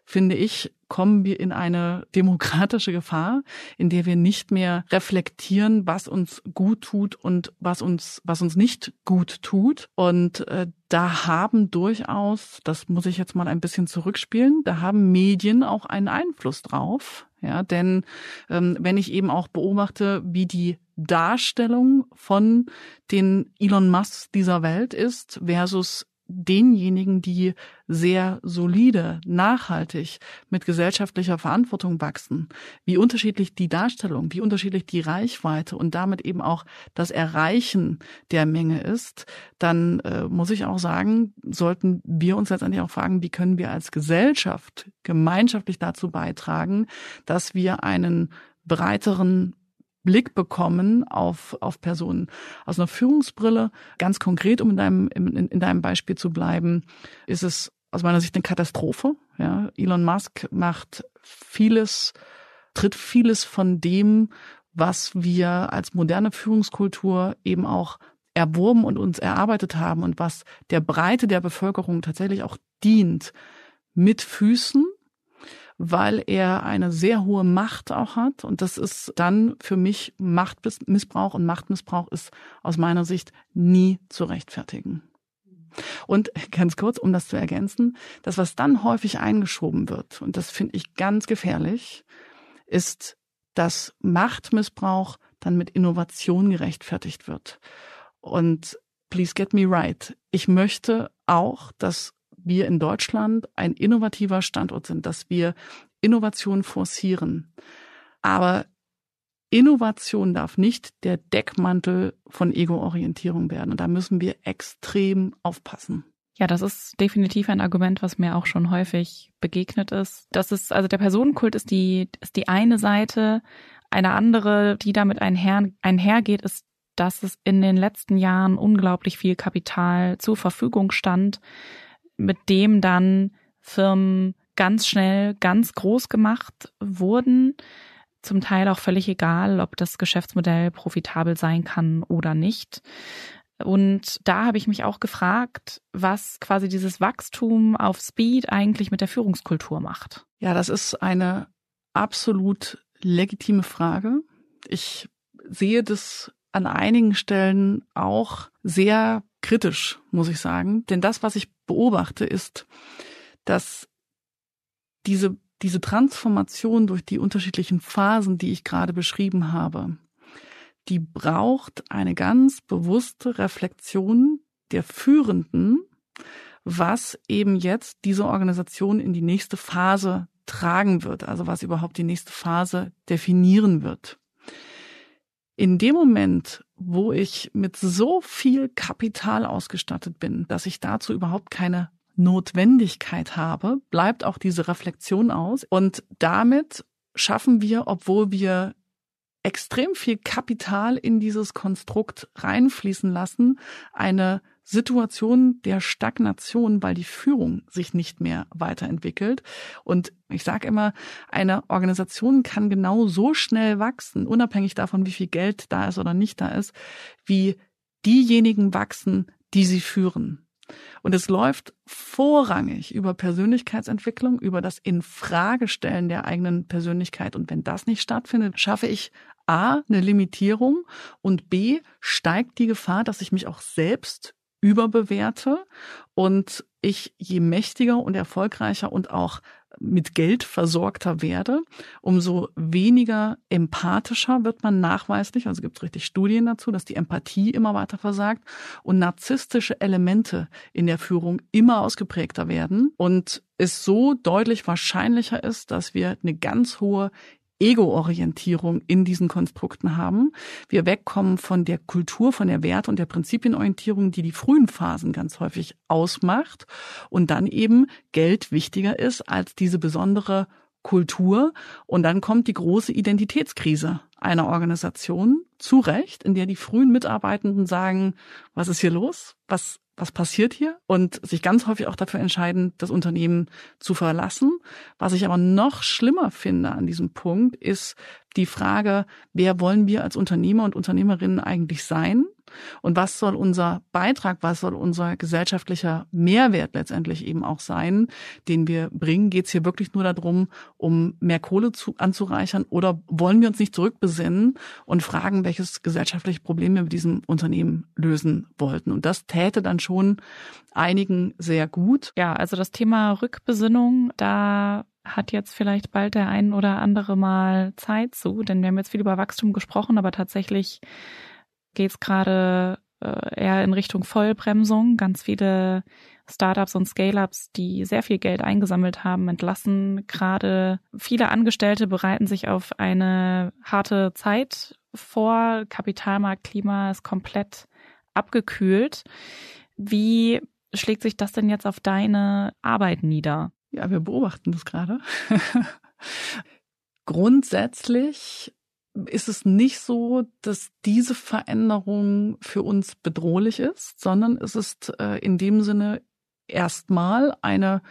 Finde ich, kommen wir in eine demokratische Gefahr, in der wir nicht mehr reflektieren, was uns gut tut und was uns, was uns nicht gut tut. Und äh, da haben durchaus, das muss ich jetzt mal ein bisschen zurückspielen, da haben Medien auch einen Einfluss drauf. Ja, denn ähm, wenn ich eben auch beobachte, wie die Darstellung von den Elon Musk dieser Welt ist versus denjenigen, die sehr solide, nachhaltig mit gesellschaftlicher Verantwortung wachsen, wie unterschiedlich die Darstellung, wie unterschiedlich die Reichweite und damit eben auch das Erreichen der Menge ist, dann äh, muss ich auch sagen, sollten wir uns letztendlich auch fragen, wie können wir als Gesellschaft gemeinschaftlich dazu beitragen, dass wir einen breiteren Blick bekommen auf, auf Personen. Aus einer Führungsbrille, ganz konkret, um in deinem, in, in deinem Beispiel zu bleiben, ist es aus meiner Sicht eine Katastrophe. Ja, Elon Musk macht vieles, tritt vieles von dem, was wir als moderne Führungskultur eben auch erworben und uns erarbeitet haben und was der Breite der Bevölkerung tatsächlich auch dient, mit Füßen weil er eine sehr hohe Macht auch hat. Und das ist dann für mich Machtmissbrauch. Und Machtmissbrauch ist aus meiner Sicht nie zu rechtfertigen. Und ganz kurz, um das zu ergänzen, das, was dann häufig eingeschoben wird, und das finde ich ganz gefährlich, ist, dass Machtmissbrauch dann mit Innovation gerechtfertigt wird. Und please get me right. Ich möchte auch, dass wir in Deutschland ein innovativer Standort sind, dass wir Innovation forcieren. Aber Innovation darf nicht der Deckmantel von Ego-Orientierung werden. Und da müssen wir extrem aufpassen. Ja, das ist definitiv ein Argument, was mir auch schon häufig begegnet ist. Das ist, also der Personenkult ist die, ist die eine Seite. Eine andere, die damit einher, einhergeht, ist, dass es in den letzten Jahren unglaublich viel Kapital zur Verfügung stand, mit dem dann Firmen ganz schnell ganz groß gemacht wurden. Zum Teil auch völlig egal, ob das Geschäftsmodell profitabel sein kann oder nicht. Und da habe ich mich auch gefragt, was quasi dieses Wachstum auf Speed eigentlich mit der Führungskultur macht. Ja, das ist eine absolut legitime Frage. Ich sehe das an einigen Stellen auch sehr kritisch, muss ich sagen. Denn das, was ich beobachte, ist, dass diese, diese Transformation durch die unterschiedlichen Phasen, die ich gerade beschrieben habe, die braucht eine ganz bewusste Reflexion der Führenden, was eben jetzt diese Organisation in die nächste Phase tragen wird, also was überhaupt die nächste Phase definieren wird. In dem Moment, wo ich mit so viel Kapital ausgestattet bin, dass ich dazu überhaupt keine Notwendigkeit habe, bleibt auch diese Reflexion aus. Und damit schaffen wir, obwohl wir extrem viel Kapital in dieses Konstrukt reinfließen lassen, eine Situation der Stagnation, weil die Führung sich nicht mehr weiterentwickelt. Und ich sage immer, eine Organisation kann genau so schnell wachsen, unabhängig davon, wie viel Geld da ist oder nicht da ist, wie diejenigen wachsen, die sie führen. Und es läuft vorrangig über Persönlichkeitsentwicklung, über das Infragestellen der eigenen Persönlichkeit. Und wenn das nicht stattfindet, schaffe ich A, eine Limitierung und B, steigt die Gefahr, dass ich mich auch selbst überbewerte. Und ich je mächtiger und erfolgreicher und auch mit Geld versorgter werde, umso weniger empathischer wird man nachweislich, also gibt es richtig Studien dazu, dass die Empathie immer weiter versagt und narzisstische Elemente in der Führung immer ausgeprägter werden. Und es so deutlich wahrscheinlicher ist, dass wir eine ganz hohe Ego-Orientierung in diesen Konstrukten haben. Wir wegkommen von der Kultur, von der Wert- und der Prinzipienorientierung, die die frühen Phasen ganz häufig ausmacht und dann eben Geld wichtiger ist als diese besondere Kultur. Und dann kommt die große Identitätskrise einer Organisation, zu Recht, in der die frühen Mitarbeitenden sagen, was ist hier los? Was was passiert hier und sich ganz häufig auch dafür entscheiden, das Unternehmen zu verlassen. Was ich aber noch schlimmer finde an diesem Punkt, ist die Frage, wer wollen wir als Unternehmer und Unternehmerinnen eigentlich sein? Und was soll unser Beitrag, was soll unser gesellschaftlicher Mehrwert letztendlich eben auch sein, den wir bringen? Geht es hier wirklich nur darum, um mehr Kohle zu, anzureichern oder wollen wir uns nicht zurückbesinnen und fragen, welches gesellschaftliche Problem wir mit diesem Unternehmen lösen wollten? Und das täte dann schon einigen sehr gut. Ja, also das Thema Rückbesinnung, da hat jetzt vielleicht bald der ein oder andere mal Zeit zu, denn wir haben jetzt viel über Wachstum gesprochen, aber tatsächlich geht es gerade äh, eher in Richtung Vollbremsung. Ganz viele Startups und Scale-ups, die sehr viel Geld eingesammelt haben, entlassen gerade. Viele Angestellte bereiten sich auf eine harte Zeit vor. Kapitalmarktklima ist komplett abgekühlt. Wie schlägt sich das denn jetzt auf deine Arbeit nieder? Ja, wir beobachten das gerade. (laughs) Grundsätzlich ist es nicht so, dass diese Veränderung für uns bedrohlich ist, sondern es ist äh, in dem Sinne erstmal eine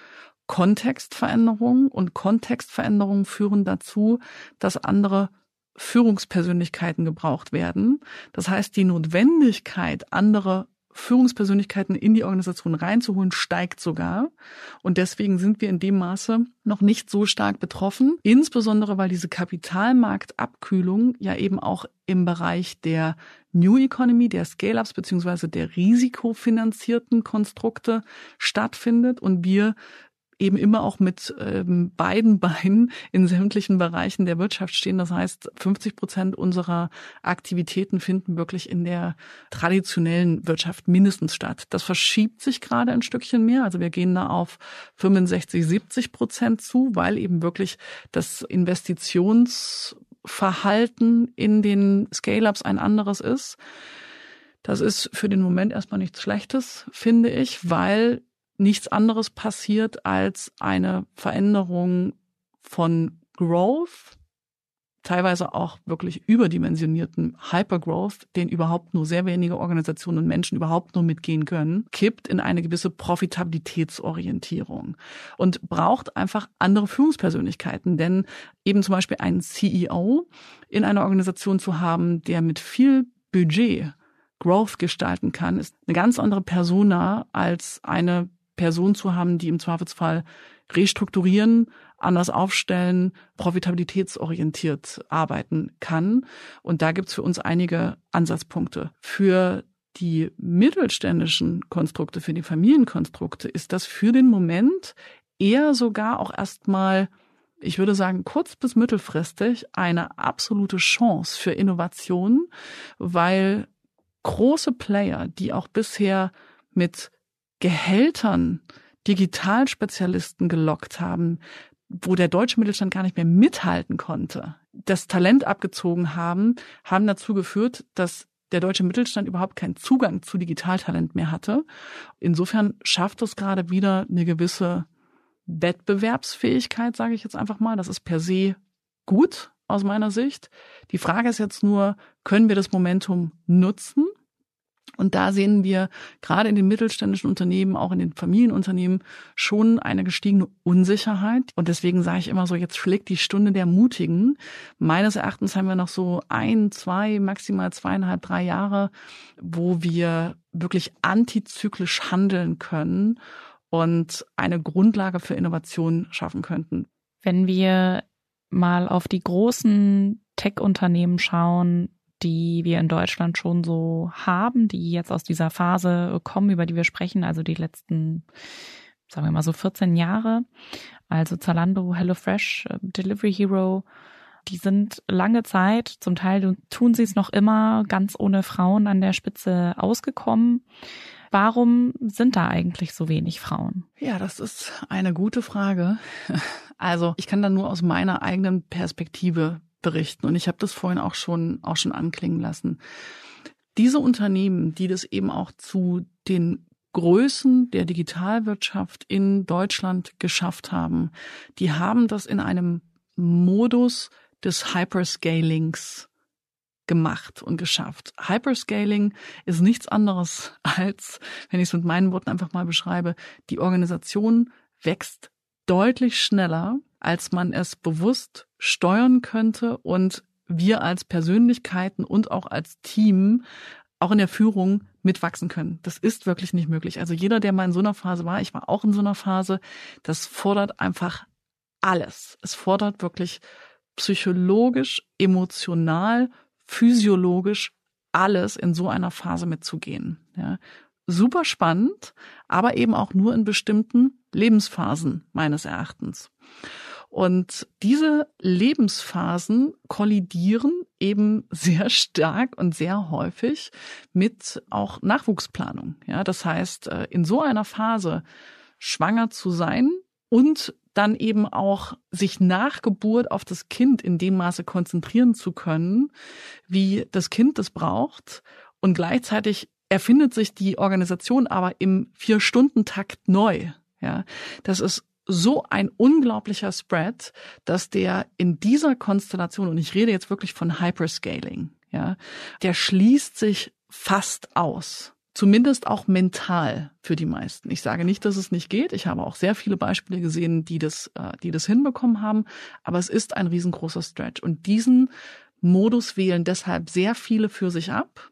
Kontextveränderung und Kontextveränderungen führen dazu, dass andere Führungspersönlichkeiten gebraucht werden. Das heißt, die Notwendigkeit, andere Führungspersönlichkeiten in die Organisation reinzuholen, steigt sogar. Und deswegen sind wir in dem Maße noch nicht so stark betroffen. Insbesondere, weil diese Kapitalmarktabkühlung ja eben auch im Bereich der New Economy, der Scale-ups beziehungsweise der risikofinanzierten Konstrukte stattfindet und wir eben immer auch mit ähm, beiden (laughs) Beinen in sämtlichen Bereichen der Wirtschaft stehen. Das heißt, 50 Prozent unserer Aktivitäten finden wirklich in der traditionellen Wirtschaft mindestens statt. Das verschiebt sich gerade ein Stückchen mehr. Also wir gehen da auf 65, 70 Prozent zu, weil eben wirklich das Investitionsverhalten in den Scale-ups ein anderes ist. Das ist für den Moment erstmal nichts Schlechtes, finde ich, weil nichts anderes passiert als eine Veränderung von Growth, teilweise auch wirklich überdimensionierten Hypergrowth, den überhaupt nur sehr wenige Organisationen und Menschen überhaupt nur mitgehen können, kippt in eine gewisse Profitabilitätsorientierung und braucht einfach andere Führungspersönlichkeiten. Denn eben zum Beispiel einen CEO in einer Organisation zu haben, der mit viel Budget Growth gestalten kann, ist eine ganz andere Persona als eine Person zu haben, die im Zweifelsfall restrukturieren, anders aufstellen, profitabilitätsorientiert arbeiten kann. Und da gibt's für uns einige Ansatzpunkte. Für die mittelständischen Konstrukte, für die Familienkonstrukte ist das für den Moment eher sogar auch erstmal ich würde sagen, kurz bis mittelfristig eine absolute Chance für Innovation, weil große Player, die auch bisher mit Gehältern Digitalspezialisten gelockt haben, wo der deutsche Mittelstand gar nicht mehr mithalten konnte, das Talent abgezogen haben, haben dazu geführt, dass der deutsche Mittelstand überhaupt keinen Zugang zu Digitaltalent mehr hatte. Insofern schafft es gerade wieder eine gewisse Wettbewerbsfähigkeit, sage ich jetzt einfach mal. Das ist per se gut aus meiner Sicht. Die Frage ist jetzt nur, können wir das Momentum nutzen? Und da sehen wir gerade in den mittelständischen Unternehmen, auch in den Familienunternehmen schon eine gestiegene Unsicherheit. Und deswegen sage ich immer so, jetzt schlägt die Stunde der Mutigen. Meines Erachtens haben wir noch so ein, zwei, maximal zweieinhalb, drei Jahre, wo wir wirklich antizyklisch handeln können und eine Grundlage für Innovation schaffen könnten. Wenn wir mal auf die großen Tech-Unternehmen schauen, die wir in Deutschland schon so haben, die jetzt aus dieser Phase kommen, über die wir sprechen, also die letzten, sagen wir mal so 14 Jahre. Also Zalando, HelloFresh, äh, Delivery Hero, die sind lange Zeit, zum Teil tun sie es noch immer, ganz ohne Frauen an der Spitze ausgekommen. Warum sind da eigentlich so wenig Frauen? Ja, das ist eine gute Frage. (laughs) Also ich kann da nur aus meiner eigenen Perspektive berichten und ich habe das vorhin auch schon auch schon anklingen lassen. Diese Unternehmen, die das eben auch zu den Größen der Digitalwirtschaft in Deutschland geschafft haben, die haben das in einem Modus des Hyperscalings gemacht und geschafft. Hyperscaling ist nichts anderes (laughs) als, wenn ich es mit meinen Worten einfach mal beschreibe, die Organisation wächst deutlich schneller, als man es bewusst steuern könnte und wir als Persönlichkeiten und auch als Team auch in der Führung mitwachsen können. Das ist wirklich nicht möglich. Also jeder, der mal in so einer Phase war, ich war auch in so einer Phase, das fordert einfach alles. Es fordert wirklich psychologisch, emotional, physiologisch alles in so einer Phase mitzugehen. Ja. Super spannend, aber eben auch nur in bestimmten Lebensphasen meines Erachtens. Und diese Lebensphasen kollidieren eben sehr stark und sehr häufig mit auch Nachwuchsplanung. Ja, das heißt, äh, in so einer Phase schwanger zu sein und dann eben auch sich nach Geburt auf das Kind in dem Maße konzentrieren zu können, wie das Kind es braucht und gleichzeitig erfindet sich die Organisation aber im Vier-Stunden-Takt neu. Ja, das ist so ein unglaublicher Spread, dass der in dieser Konstellation, und ich rede jetzt wirklich von Hyperscaling, ja, der schließt sich fast aus. Zumindest auch mental für die meisten. Ich sage nicht, dass es nicht geht. Ich habe auch sehr viele Beispiele gesehen, die das, äh, die das hinbekommen haben. Aber es ist ein riesengroßer Stretch. Und diesen Modus wählen deshalb sehr viele für sich ab,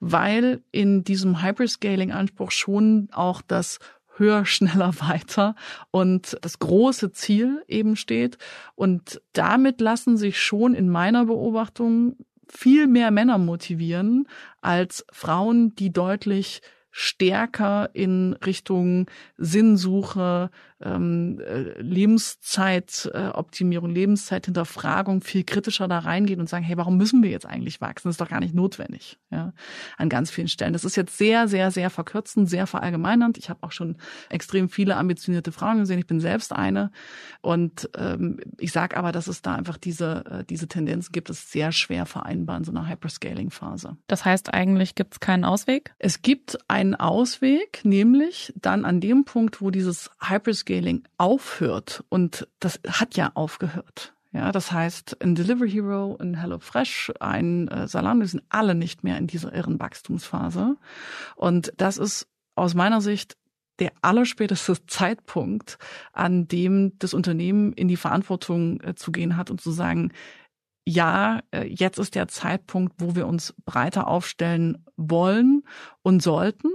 weil in diesem Hyperscaling-Anspruch schon auch das höher, (laughs) schneller, weiter und das große Ziel eben steht. Und damit lassen sich schon in meiner Beobachtung viel mehr Männer motivieren als Frauen, die deutlich stärker in Richtung Sinnsuche, ähm, äh, Lebenszeitoptimierung, äh, Lebenszeithinterfragung viel kritischer da reingehen und sagen, hey, warum müssen wir jetzt eigentlich wachsen? Das ist doch gar nicht notwendig. Ja, an ganz vielen Stellen. Das ist jetzt sehr, sehr, sehr verkürzend, sehr verallgemeinernd. Ich habe auch schon extrem viele ambitionierte Frauen gesehen. Ich bin selbst eine. Und ähm, ich sage aber, dass es da einfach diese, äh, diese Tendenzen gibt, es sehr schwer vereinbar in so einer Hyperscaling-Phase. Das heißt, eigentlich gibt es keinen Ausweg? Es gibt einen Ausweg, nämlich dann an dem Punkt, wo dieses Hyperscaling aufhört und das hat ja aufgehört. Ja, das heißt, ein Delivery Hero, ein HelloFresh, ein äh, Salami sind alle nicht mehr in dieser irren Wachstumsphase. Und das ist aus meiner Sicht der allerspäteste (laughs) Zeitpunkt, an dem das Unternehmen in die Verantwortung äh, zu gehen hat und zu sagen, ja, äh, jetzt ist der Zeitpunkt, wo wir uns breiter aufstellen wollen und sollten.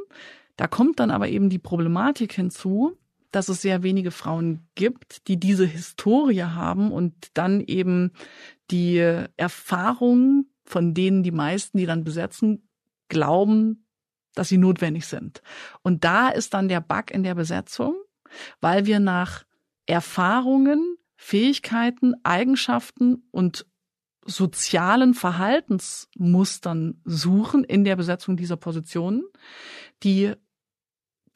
Da kommt dann aber eben die Problematik hinzu, dass es sehr wenige Frauen gibt, die diese Historie haben und dann eben die Erfahrung von denen die meisten, die dann besetzen, glauben, dass sie notwendig sind. Und da ist dann der Bug in der Besetzung, weil wir nach Erfahrungen, Fähigkeiten, Eigenschaften und sozialen Verhaltensmustern suchen in der Besetzung dieser Positionen, die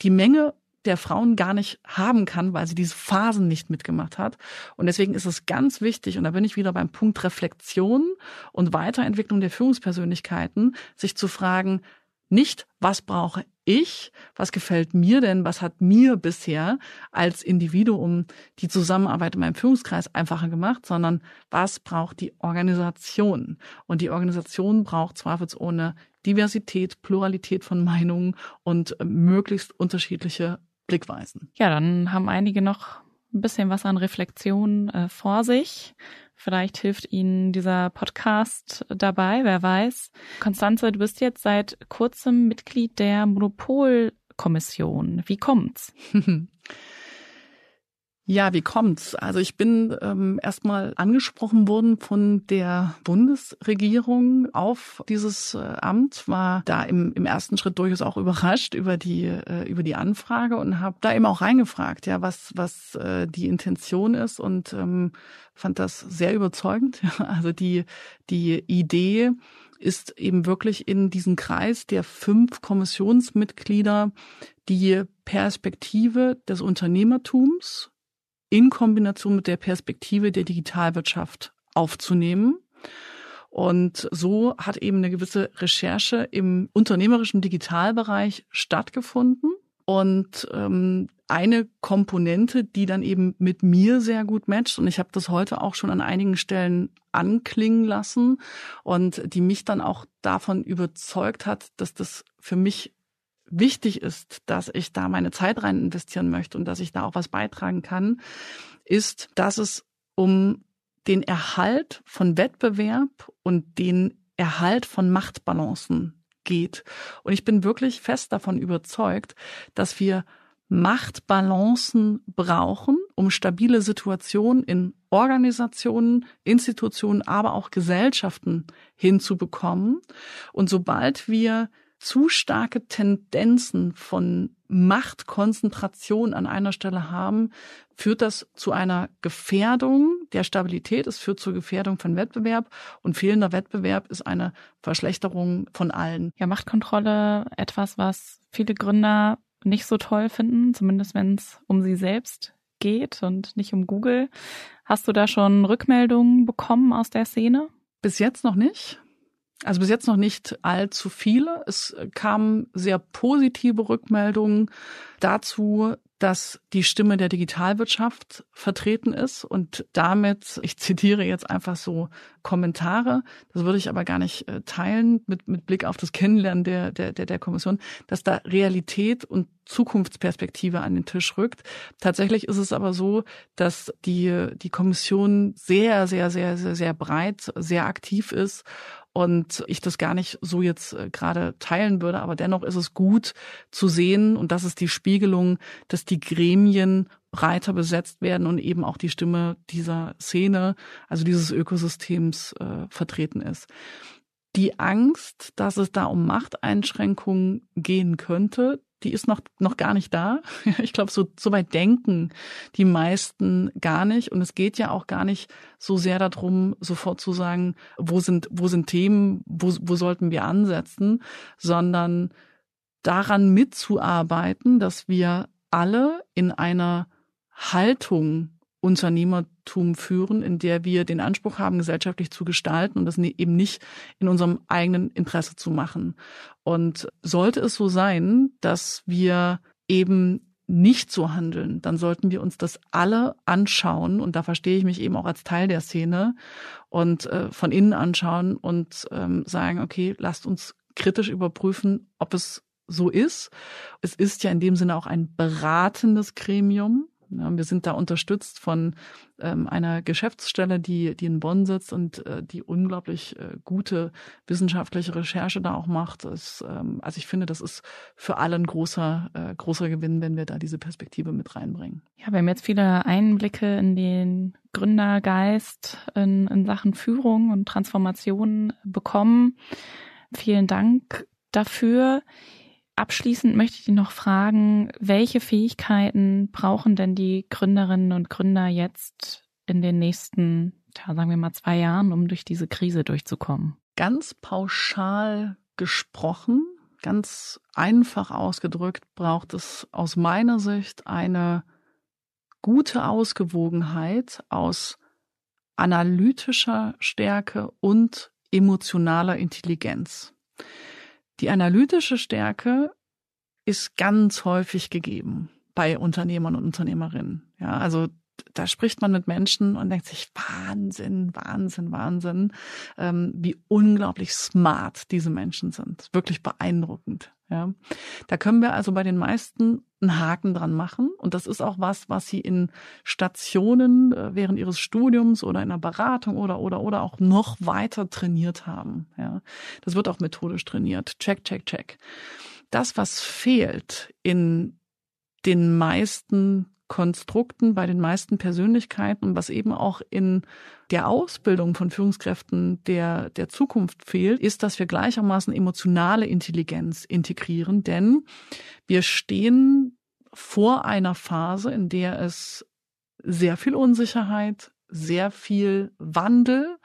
die Menge der Frauen gar nicht haben kann, weil sie diese Phasen nicht mitgemacht hat. Und deswegen ist es ganz wichtig, und da bin ich wieder beim Punkt Reflexion und Weiterentwicklung der Führungspersönlichkeiten, sich zu fragen, nicht, was brauche ich, was gefällt mir denn, was hat mir bisher als Individuum die Zusammenarbeit in meinem Führungskreis einfacher gemacht, sondern was braucht die Organisation? Und die Organisation braucht zweifelsohne Diversität, Pluralität von Meinungen und möglichst unterschiedliche Blickweisen. Ja, dann haben einige noch ein bisschen was an Reflexion äh, vor sich. Vielleicht hilft Ihnen dieser Podcast dabei, wer weiß. Konstanze, du bist jetzt seit kurzem Mitglied der Monopolkommission. Wie kommt's? (laughs) Ja, wie kommt's? Also ich bin ähm, erstmal angesprochen worden von der Bundesregierung auf dieses äh, Amt, war da im, im ersten Schritt durchaus auch überrascht über die äh, über die Anfrage und habe da eben auch reingefragt, ja, was was äh, die Intention ist und ähm, fand das sehr überzeugend. (laughs) Also die die Idee ist eben wirklich in diesen Kreis der fünf Kommissionsmitglieder die Perspektive des Unternehmertums in Kombination mit der Perspektive der Digitalwirtschaft aufzunehmen. Und so hat eben eine gewisse Recherche im unternehmerischen Digitalbereich stattgefunden. Und ähm, eine Komponente, die dann eben mit mir sehr gut matcht, und ich habe das heute auch schon an einigen Stellen anklingen lassen und die mich dann auch davon überzeugt hat, dass das für mich wichtig ist, dass ich da meine Zeit rein investieren möchte und dass ich da auch was beitragen kann, ist, dass es um den Erhalt von Wettbewerb und den Erhalt von Machtbalancen geht. Und ich bin wirklich fest davon überzeugt, dass wir Machtbalancen brauchen, um stabile Situationen in Organisationen, Institutionen, aber auch Gesellschaften hinzubekommen. Und sobald wir zu starke Tendenzen von Machtkonzentration an einer Stelle haben, führt das zu einer Gefährdung der Stabilität, es führt zur Gefährdung von Wettbewerb und fehlender Wettbewerb ist eine Verschlechterung von allen. Ja, Machtkontrolle etwas, was viele Gründer nicht so toll finden, zumindest wenn es um sie selbst geht und nicht um Google. Hast du da schon Rückmeldungen bekommen aus der Szene? Bis jetzt noch nicht. Also bis jetzt noch nicht allzu viele. Es kamen sehr positive Rückmeldungen dazu, dass die Stimme der Digitalwirtschaft vertreten ist und damit, ich zitiere jetzt einfach so Kommentare, das würde ich aber gar nicht äh, teilen mit, mit Blick auf das Kennenlernen der, der, der, der Kommission, dass da Realität und Zukunftsperspektive an den Tisch rückt. Tatsächlich ist es aber so, dass die, die Kommission sehr, sehr, sehr, sehr, sehr breit, sehr aktiv ist und ich das gar nicht so jetzt äh, gerade teilen würde, aber dennoch ist es gut zu sehen und das ist die Spiegelung, dass die Gremien breiter besetzt werden und eben auch die Stimme dieser Szene, also dieses Ökosystems äh, vertreten ist. Die Angst, dass es da um Machteinschränkungen gehen könnte, die ist noch, noch gar nicht da. (laughs) Ich glaube, so, so weit denken die meisten gar nicht. Und es geht ja auch gar nicht so sehr darum, sofort zu sagen, wo sind, wo sind Themen, wo, wo sollten wir ansetzen, sondern daran mitzuarbeiten, dass wir alle in einer Haltung Unternehmertum führen, in der wir den Anspruch haben, gesellschaftlich zu gestalten und das ne-, eben nicht in unserem eigenen Interesse zu machen. Und sollte es so sein, dass wir eben nicht so handeln, dann sollten wir uns das alle anschauen und da verstehe ich mich eben auch als Teil der Szene und äh, von innen anschauen und ähm, sagen, okay, lasst uns kritisch überprüfen, ob es so ist. Es ist ja in dem Sinne auch ein beratendes Gremium. Wir sind da unterstützt von ähm, einer Geschäftsstelle, die, die in Bonn sitzt und äh, die unglaublich äh, gute wissenschaftliche Recherche da auch macht. Das, ähm, also ich finde, das ist für alle ein großer, äh, großer Gewinn, wenn wir da diese Perspektive mit reinbringen. Ja, wir haben jetzt viele Einblicke in den Gründergeist in, in Sachen Führung und Transformation bekommen. Vielen Dank dafür. Abschließend möchte ich dich noch fragen, welche Fähigkeiten brauchen denn die Gründerinnen und Gründer jetzt in den nächsten, sagen wir mal, zwei Jahren, um durch diese Krise durchzukommen? Ganz pauschal gesprochen, ganz einfach ausgedrückt, braucht es aus meiner Sicht eine gute Ausgewogenheit aus analytischer Stärke und emotionaler Intelligenz. Die analytische Stärke ist ganz häufig gegeben bei Unternehmern und Unternehmerinnen. Ja, also da spricht man mit Menschen und denkt sich, Wahnsinn, Wahnsinn, Wahnsinn, ähm, wie unglaublich smart diese Menschen sind. Wirklich beeindruckend. Ja, da können wir also bei den meisten einen Haken dran machen. Und das ist auch was, was sie in Stationen äh, während ihres Studiums oder in einer Beratung oder, oder, oder auch noch weiter trainiert haben. Ja, das wird auch methodisch trainiert. Check, check, check. Das, was fehlt in den meisten Konstrukten, bei den meisten Persönlichkeiten, was eben auch in der Ausbildung von Führungskräften der, der Zukunft fehlt, ist, dass wir gleichermaßen emotionale Intelligenz integrieren, denn wir stehen vor einer Phase, in der es sehr viel Unsicherheit, sehr viel Wandel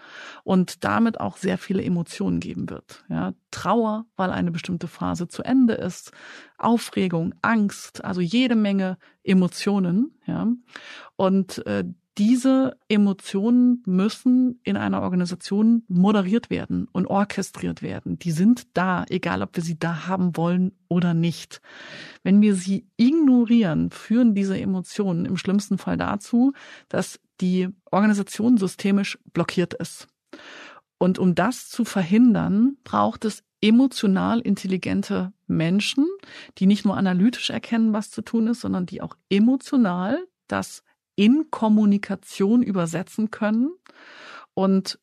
und damit auch sehr viele Emotionen geben wird. Ja, Trauer, weil eine bestimmte Phase zu Ende ist, Aufregung, Angst, also jede Menge Emotionen. Ja, und äh, diese Emotionen müssen in einer Organisation moderiert werden und orchestriert werden. Die sind da, egal ob wir sie da haben wollen oder nicht. Wenn wir sie ignorieren, führen diese Emotionen im schlimmsten Fall dazu, dass die Organisation systemisch blockiert ist. Und um das zu verhindern, braucht es emotional intelligente Menschen, die nicht nur analytisch erkennen, was zu tun ist, sondern die auch emotional das in Kommunikation übersetzen können und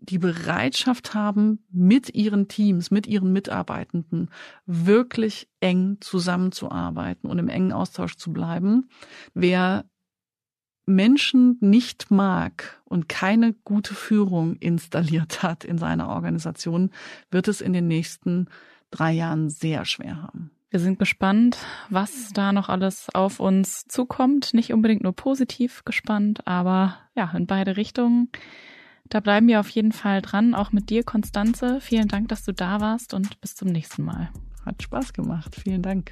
die Bereitschaft haben, mit ihren Teams, mit ihren Mitarbeitenden wirklich eng zusammenzuarbeiten und im engen Austausch zu bleiben. Wer Menschen nicht mag und keine gute Führung installiert hat in seiner Organisation, wird es in den nächsten drei Jahren sehr schwer haben. Wir sind gespannt, was da noch alles auf uns zukommt. Nicht unbedingt nur positiv gespannt, aber ja, in beide Richtungen. Da bleiben wir auf jeden Fall dran, auch mit dir, Konstanze. Vielen Dank, dass du da warst und bis zum nächsten Mal. Hat Spaß gemacht. Vielen Dank.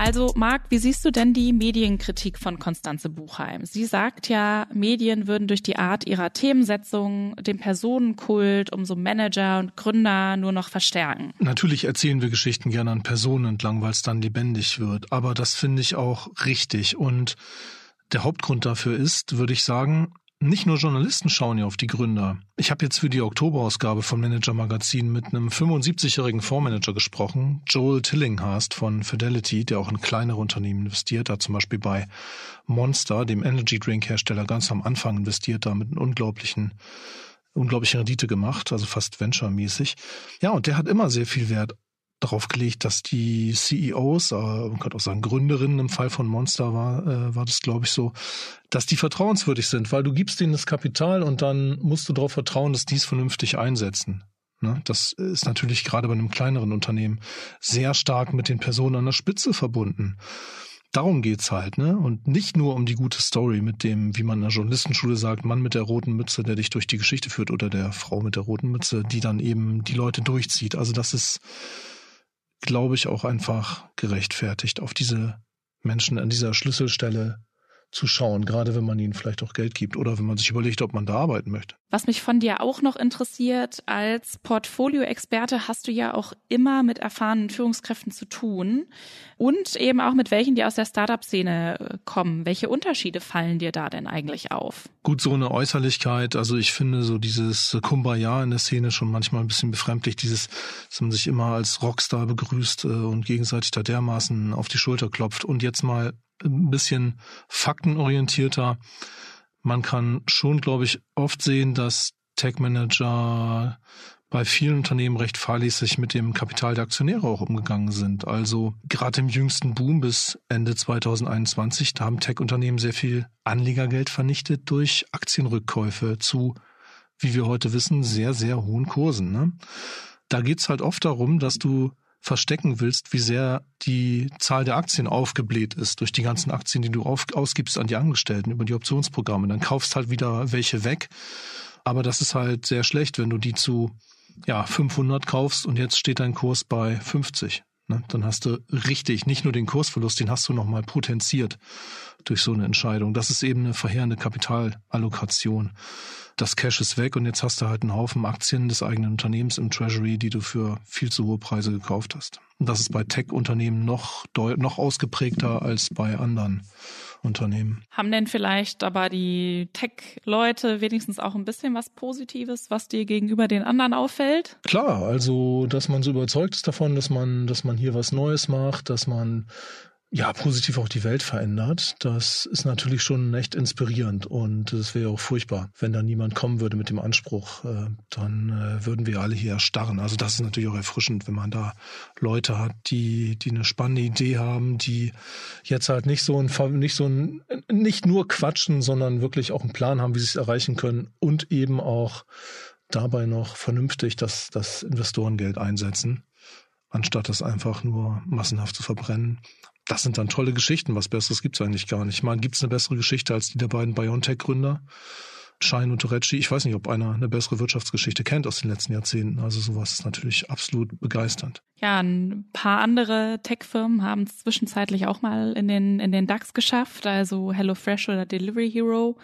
Also, Marc, wie siehst du denn die Medienkritik von Konstanze Buchheim? Sie sagt ja, Medien würden durch die Art ihrer Themensetzung den Personenkult umso Manager und Gründer nur noch verstärken. Natürlich erzählen wir Geschichten gerne an Personen entlang, weil es dann lebendig wird. Aber das finde ich auch richtig. Und der Hauptgrund dafür ist, würde ich sagen, nicht nur Journalisten schauen ja auf die Gründer. Ich habe jetzt für die Oktoberausgabe vom Manager Magazin mit einem 75-jährigen Fondsmanager gesprochen, Joel Tillinghast von Fidelity, der auch in kleinere Unternehmen investiert, hat zum Beispiel bei Monster, dem Energy Drink Hersteller, ganz am Anfang investiert, da mit einer unglaublichen unglaubliche Rendite gemacht, also fast Venture-mäßig. Ja, und der hat immer sehr viel Wert darauf gelegt, dass die CEOs, äh, man könnte auch sagen Gründerinnen im Fall von Monster war, äh, war das glaube ich so, dass die vertrauenswürdig sind, weil du gibst denen das Kapital und dann musst du darauf vertrauen, dass die es vernünftig einsetzen. Ne? Das ist natürlich gerade bei einem kleineren Unternehmen sehr stark mit den Personen an der Spitze verbunden. Darum geht's halt, ne? Und nicht nur um die gute Story mit dem, wie man in der Journalistenschule sagt, Mann mit der roten Mütze, der dich durch die Geschichte führt, oder der Frau mit der roten Mütze, die dann eben die Leute durchzieht. Also das ist glaube ich, auch einfach gerechtfertigt, auf diese Menschen an dieser Schlüsselstelle zu schauen, gerade wenn man ihnen vielleicht auch Geld gibt oder wenn man sich überlegt, ob man da arbeiten möchte. Was mich von dir auch noch interessiert, als Portfolio-Experte hast du ja auch immer mit erfahrenen Führungskräften zu tun und eben auch mit welchen, die aus der Startup-Szene äh, kommen. Welche Unterschiede fallen dir da denn eigentlich auf? Gut, so eine Äußerlichkeit, also ich finde so dieses Kumbaya in der Szene schon manchmal ein bisschen befremdlich, dieses, dass man sich immer als Rockstar begrüßt äh, und gegenseitig da dermaßen auf die Schulter klopft und jetzt mal ein bisschen faktenorientierter. Man kann schon, glaube ich, oft sehen, dass Tech-Manager bei vielen Unternehmen recht fahrlässig mit dem Kapital der Aktionäre auch umgegangen sind. Also gerade im jüngsten Boom bis Ende 2021, da haben Tech-Unternehmen sehr viel Anlegergeld vernichtet durch Aktienrückkäufe zu, wie wir heute wissen, sehr, sehr hohen Kursen. Ne? Da geht's halt oft darum, dass du verstecken willst, wie sehr die Zahl der Aktien aufgebläht ist durch die ganzen Aktien, die du auf, ausgibst an die Angestellten über die Optionsprogramme. Dann kaufst halt wieder welche weg. Aber das ist halt sehr schlecht, wenn du die zu ja, 500 kaufst und jetzt steht dein Kurs bei 50. Ne? Dann hast du richtig, nicht nur den Kursverlust, den hast du nochmal potenziert durch so eine Entscheidung. Das ist eben eine verheerende Kapitalallokation das Cash ist weg und jetzt hast du halt einen Haufen Aktien des eigenen Unternehmens im Treasury, die du für viel zu hohe Preise gekauft hast. Und das ist bei Tech-Unternehmen noch, noch ausgeprägter als bei anderen Unternehmen. Haben denn vielleicht aber die Tech-Leute wenigstens auch ein bisschen was Positives, was dir gegenüber den anderen auffällt? Klar, also dass man so überzeugt ist davon, dass man, dass man hier was Neues macht, dass man ja, positiv auch die Welt verändert, das ist natürlich schon echt inspirierend und es wäre auch furchtbar, wenn da niemand kommen würde mit dem Anspruch, äh, dann äh, würden wir alle hier erstarren. Also das ist natürlich auch erfrischend, wenn man da Leute hat, die, die eine spannende Idee haben, die jetzt halt nicht so ein, nicht so ein, nicht nur quatschen, sondern wirklich auch einen Plan haben, wie sie es erreichen können und eben auch dabei noch vernünftig das, das Investorengeld einsetzen anstatt das einfach nur massenhaft zu verbrennen das sind dann tolle Geschichten. Was Besseres gibt's eigentlich gar nicht. Ich meine, gibt's eine bessere Geschichte als die der beiden BioNTech-Gründer? Schein und Torecci. Ich weiß nicht, ob einer eine bessere Wirtschaftsgeschichte kennt aus den letzten Jahrzehnten. Also sowas ist natürlich absolut begeisternd. Ja, ein paar andere Tech-Firmen haben es zwischenzeitlich auch mal in den, in den DAX geschafft, also HelloFresh oder Delivery Hero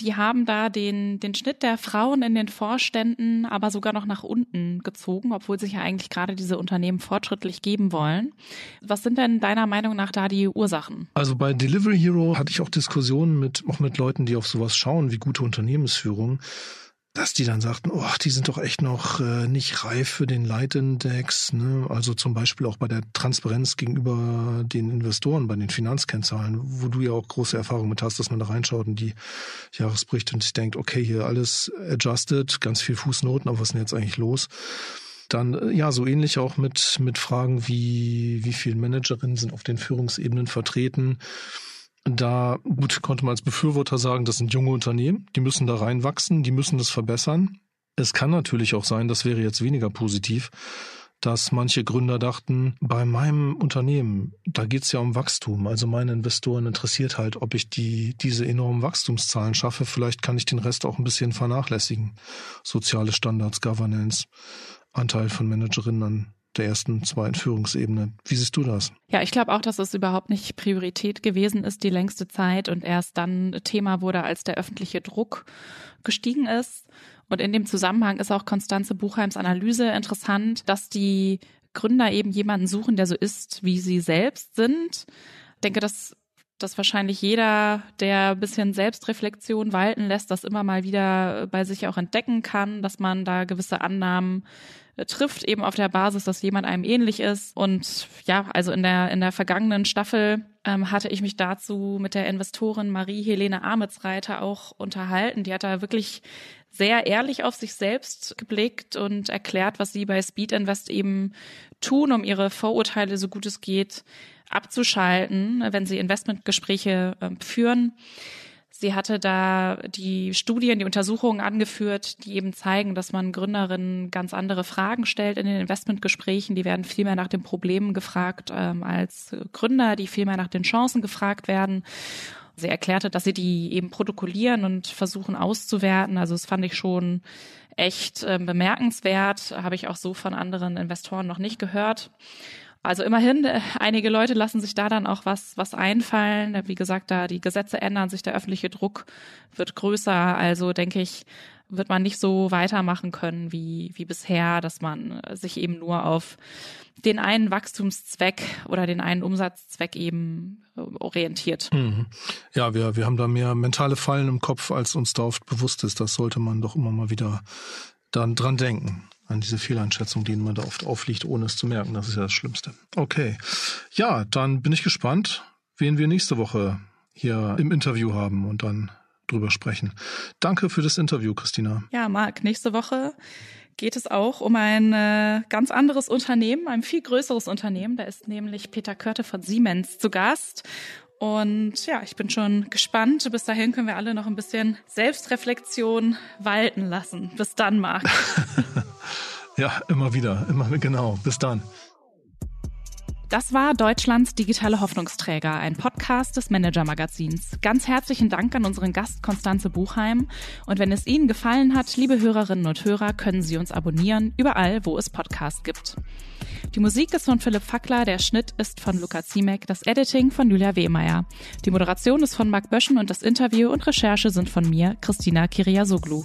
die haben da den, den Schnitt der Frauen in den Vorständen aber sogar noch nach unten gezogen, obwohl sich ja eigentlich gerade diese Unternehmen fortschrittlich geben wollen. Was sind denn deiner Meinung nach da die Ursachen? Also bei Delivery Hero hatte ich auch Diskussionen mit, auch mit Leuten, die auf sowas schauen, wie gute Unternehmensführung dass die dann sagten, oh, die sind doch echt noch äh, nicht reif für den Leitindex. Ne? Also zum Beispiel auch bei der Transparenz gegenüber den Investoren, bei den Finanzkennzahlen, wo du ja auch große Erfahrung mit hast, dass man da reinschaut in die Jahresberichte und sich denkt, okay, hier alles adjusted, ganz viel Fußnoten, aber was ist denn jetzt eigentlich los? Dann äh, ja, so ähnlich auch mit, mit Fragen wie, wie viele Managerinnen sind auf den Führungsebenen vertreten da, gut, konnte man als Befürworter sagen, das sind junge Unternehmen, die müssen da reinwachsen, die müssen das verbessern. Es kann natürlich auch sein, das wäre jetzt weniger positiv, dass manche Gründer dachten, bei meinem Unternehmen, da geht's ja um Wachstum. Also meine Investoren interessiert halt, ob ich die, diese enormen Wachstumszahlen schaffe. Vielleicht kann ich den Rest auch ein bisschen vernachlässigen. Soziale Standards, Governance, Anteil von Managerinnen an der ersten, zweiten Führungsebene. Wie siehst du das? Ja, ich glaube auch, dass es überhaupt nicht Priorität gewesen ist die längste Zeit und erst dann Thema wurde, als der öffentliche Druck gestiegen ist. Und in dem Zusammenhang ist auch Konstanze Buchheims Analyse interessant, dass die Gründer eben jemanden suchen, der so ist, wie sie selbst sind. Ich denke, dass dass wahrscheinlich jeder, der ein bisschen Selbstreflexion walten lässt, das immer mal wieder bei sich auch entdecken kann, dass man da gewisse Annahmen trifft, eben auf der Basis, dass jemand einem ähnlich ist. Und ja, also in der, in der vergangenen Staffel ähm, hatte ich mich dazu mit der Investorin Marie-Helene Amitsreiter auch unterhalten. Die hat da wirklich sehr ehrlich auf sich selbst geblickt und erklärt, was sie bei Speed Invest eben tun, um ihre Vorurteile so gut es geht abzuschalten, wenn sie Investmentgespräche äh, führen. Sie hatte da die Studien, die Untersuchungen angeführt, die eben zeigen, dass man Gründerinnen ganz andere Fragen stellt in den Investmentgesprächen. Die werden viel mehr nach den Problemen gefragt ähm, als Gründer, die viel mehr nach den Chancen gefragt werden. Sie erklärte, dass sie die eben protokollieren und versuchen auszuwerten. Also das fand ich schon echt äh, bemerkenswert. Habe ich auch so von anderen Investoren noch nicht gehört. Also immerhin, äh, einige Leute lassen sich da dann auch was, was einfallen. Wie gesagt, da die Gesetze ändern sich, der öffentliche Druck wird größer. Also denke ich, wird man nicht so weitermachen können wie, wie bisher, dass man sich eben nur auf den einen Wachstumszweck oder den einen Umsatzzweck eben äh, orientiert. Mhm. Ja, wir, wir haben da mehr mentale Fallen im Kopf, als uns da oft bewusst ist. Das sollte man doch immer mal wieder dann dran denken an diese Fehleinschätzung, denen man da oft aufliegt, ohne es zu merken. Das ist ja das Schlimmste. Okay. Ja, dann bin ich gespannt, wen wir nächste Woche hier im Interview haben und dann drüber sprechen. Danke für das Interview, Christina. Ja, Marc, nächste Woche geht es auch um ein äh, ganz anderes Unternehmen, ein viel größeres Unternehmen. Da ist nämlich Peter Körte von Siemens zu Gast. Und ja, ich bin schon gespannt. Bis dahin können wir alle noch ein bisschen Selbstreflexion walten lassen. Bis dann, Marc. (laughs) ja, immer wieder, immer genau. Bis dann. Das war Deutschlands digitale Hoffnungsträger, ein Podcast des Manager Magazins. Ganz herzlichen Dank an unseren Gast Konstanze Buchheim. Und wenn es Ihnen gefallen hat, liebe Hörerinnen und Hörer, können Sie uns abonnieren, überall, wo es Podcasts gibt. Die Musik ist von Philipp Fackler, der Schnitt ist von Luca Ziemek, das Editing von Julia Wehmeier. Die Moderation ist von Marc Böschen und das Interview und Recherche sind von mir, Christina Kiriasoglu.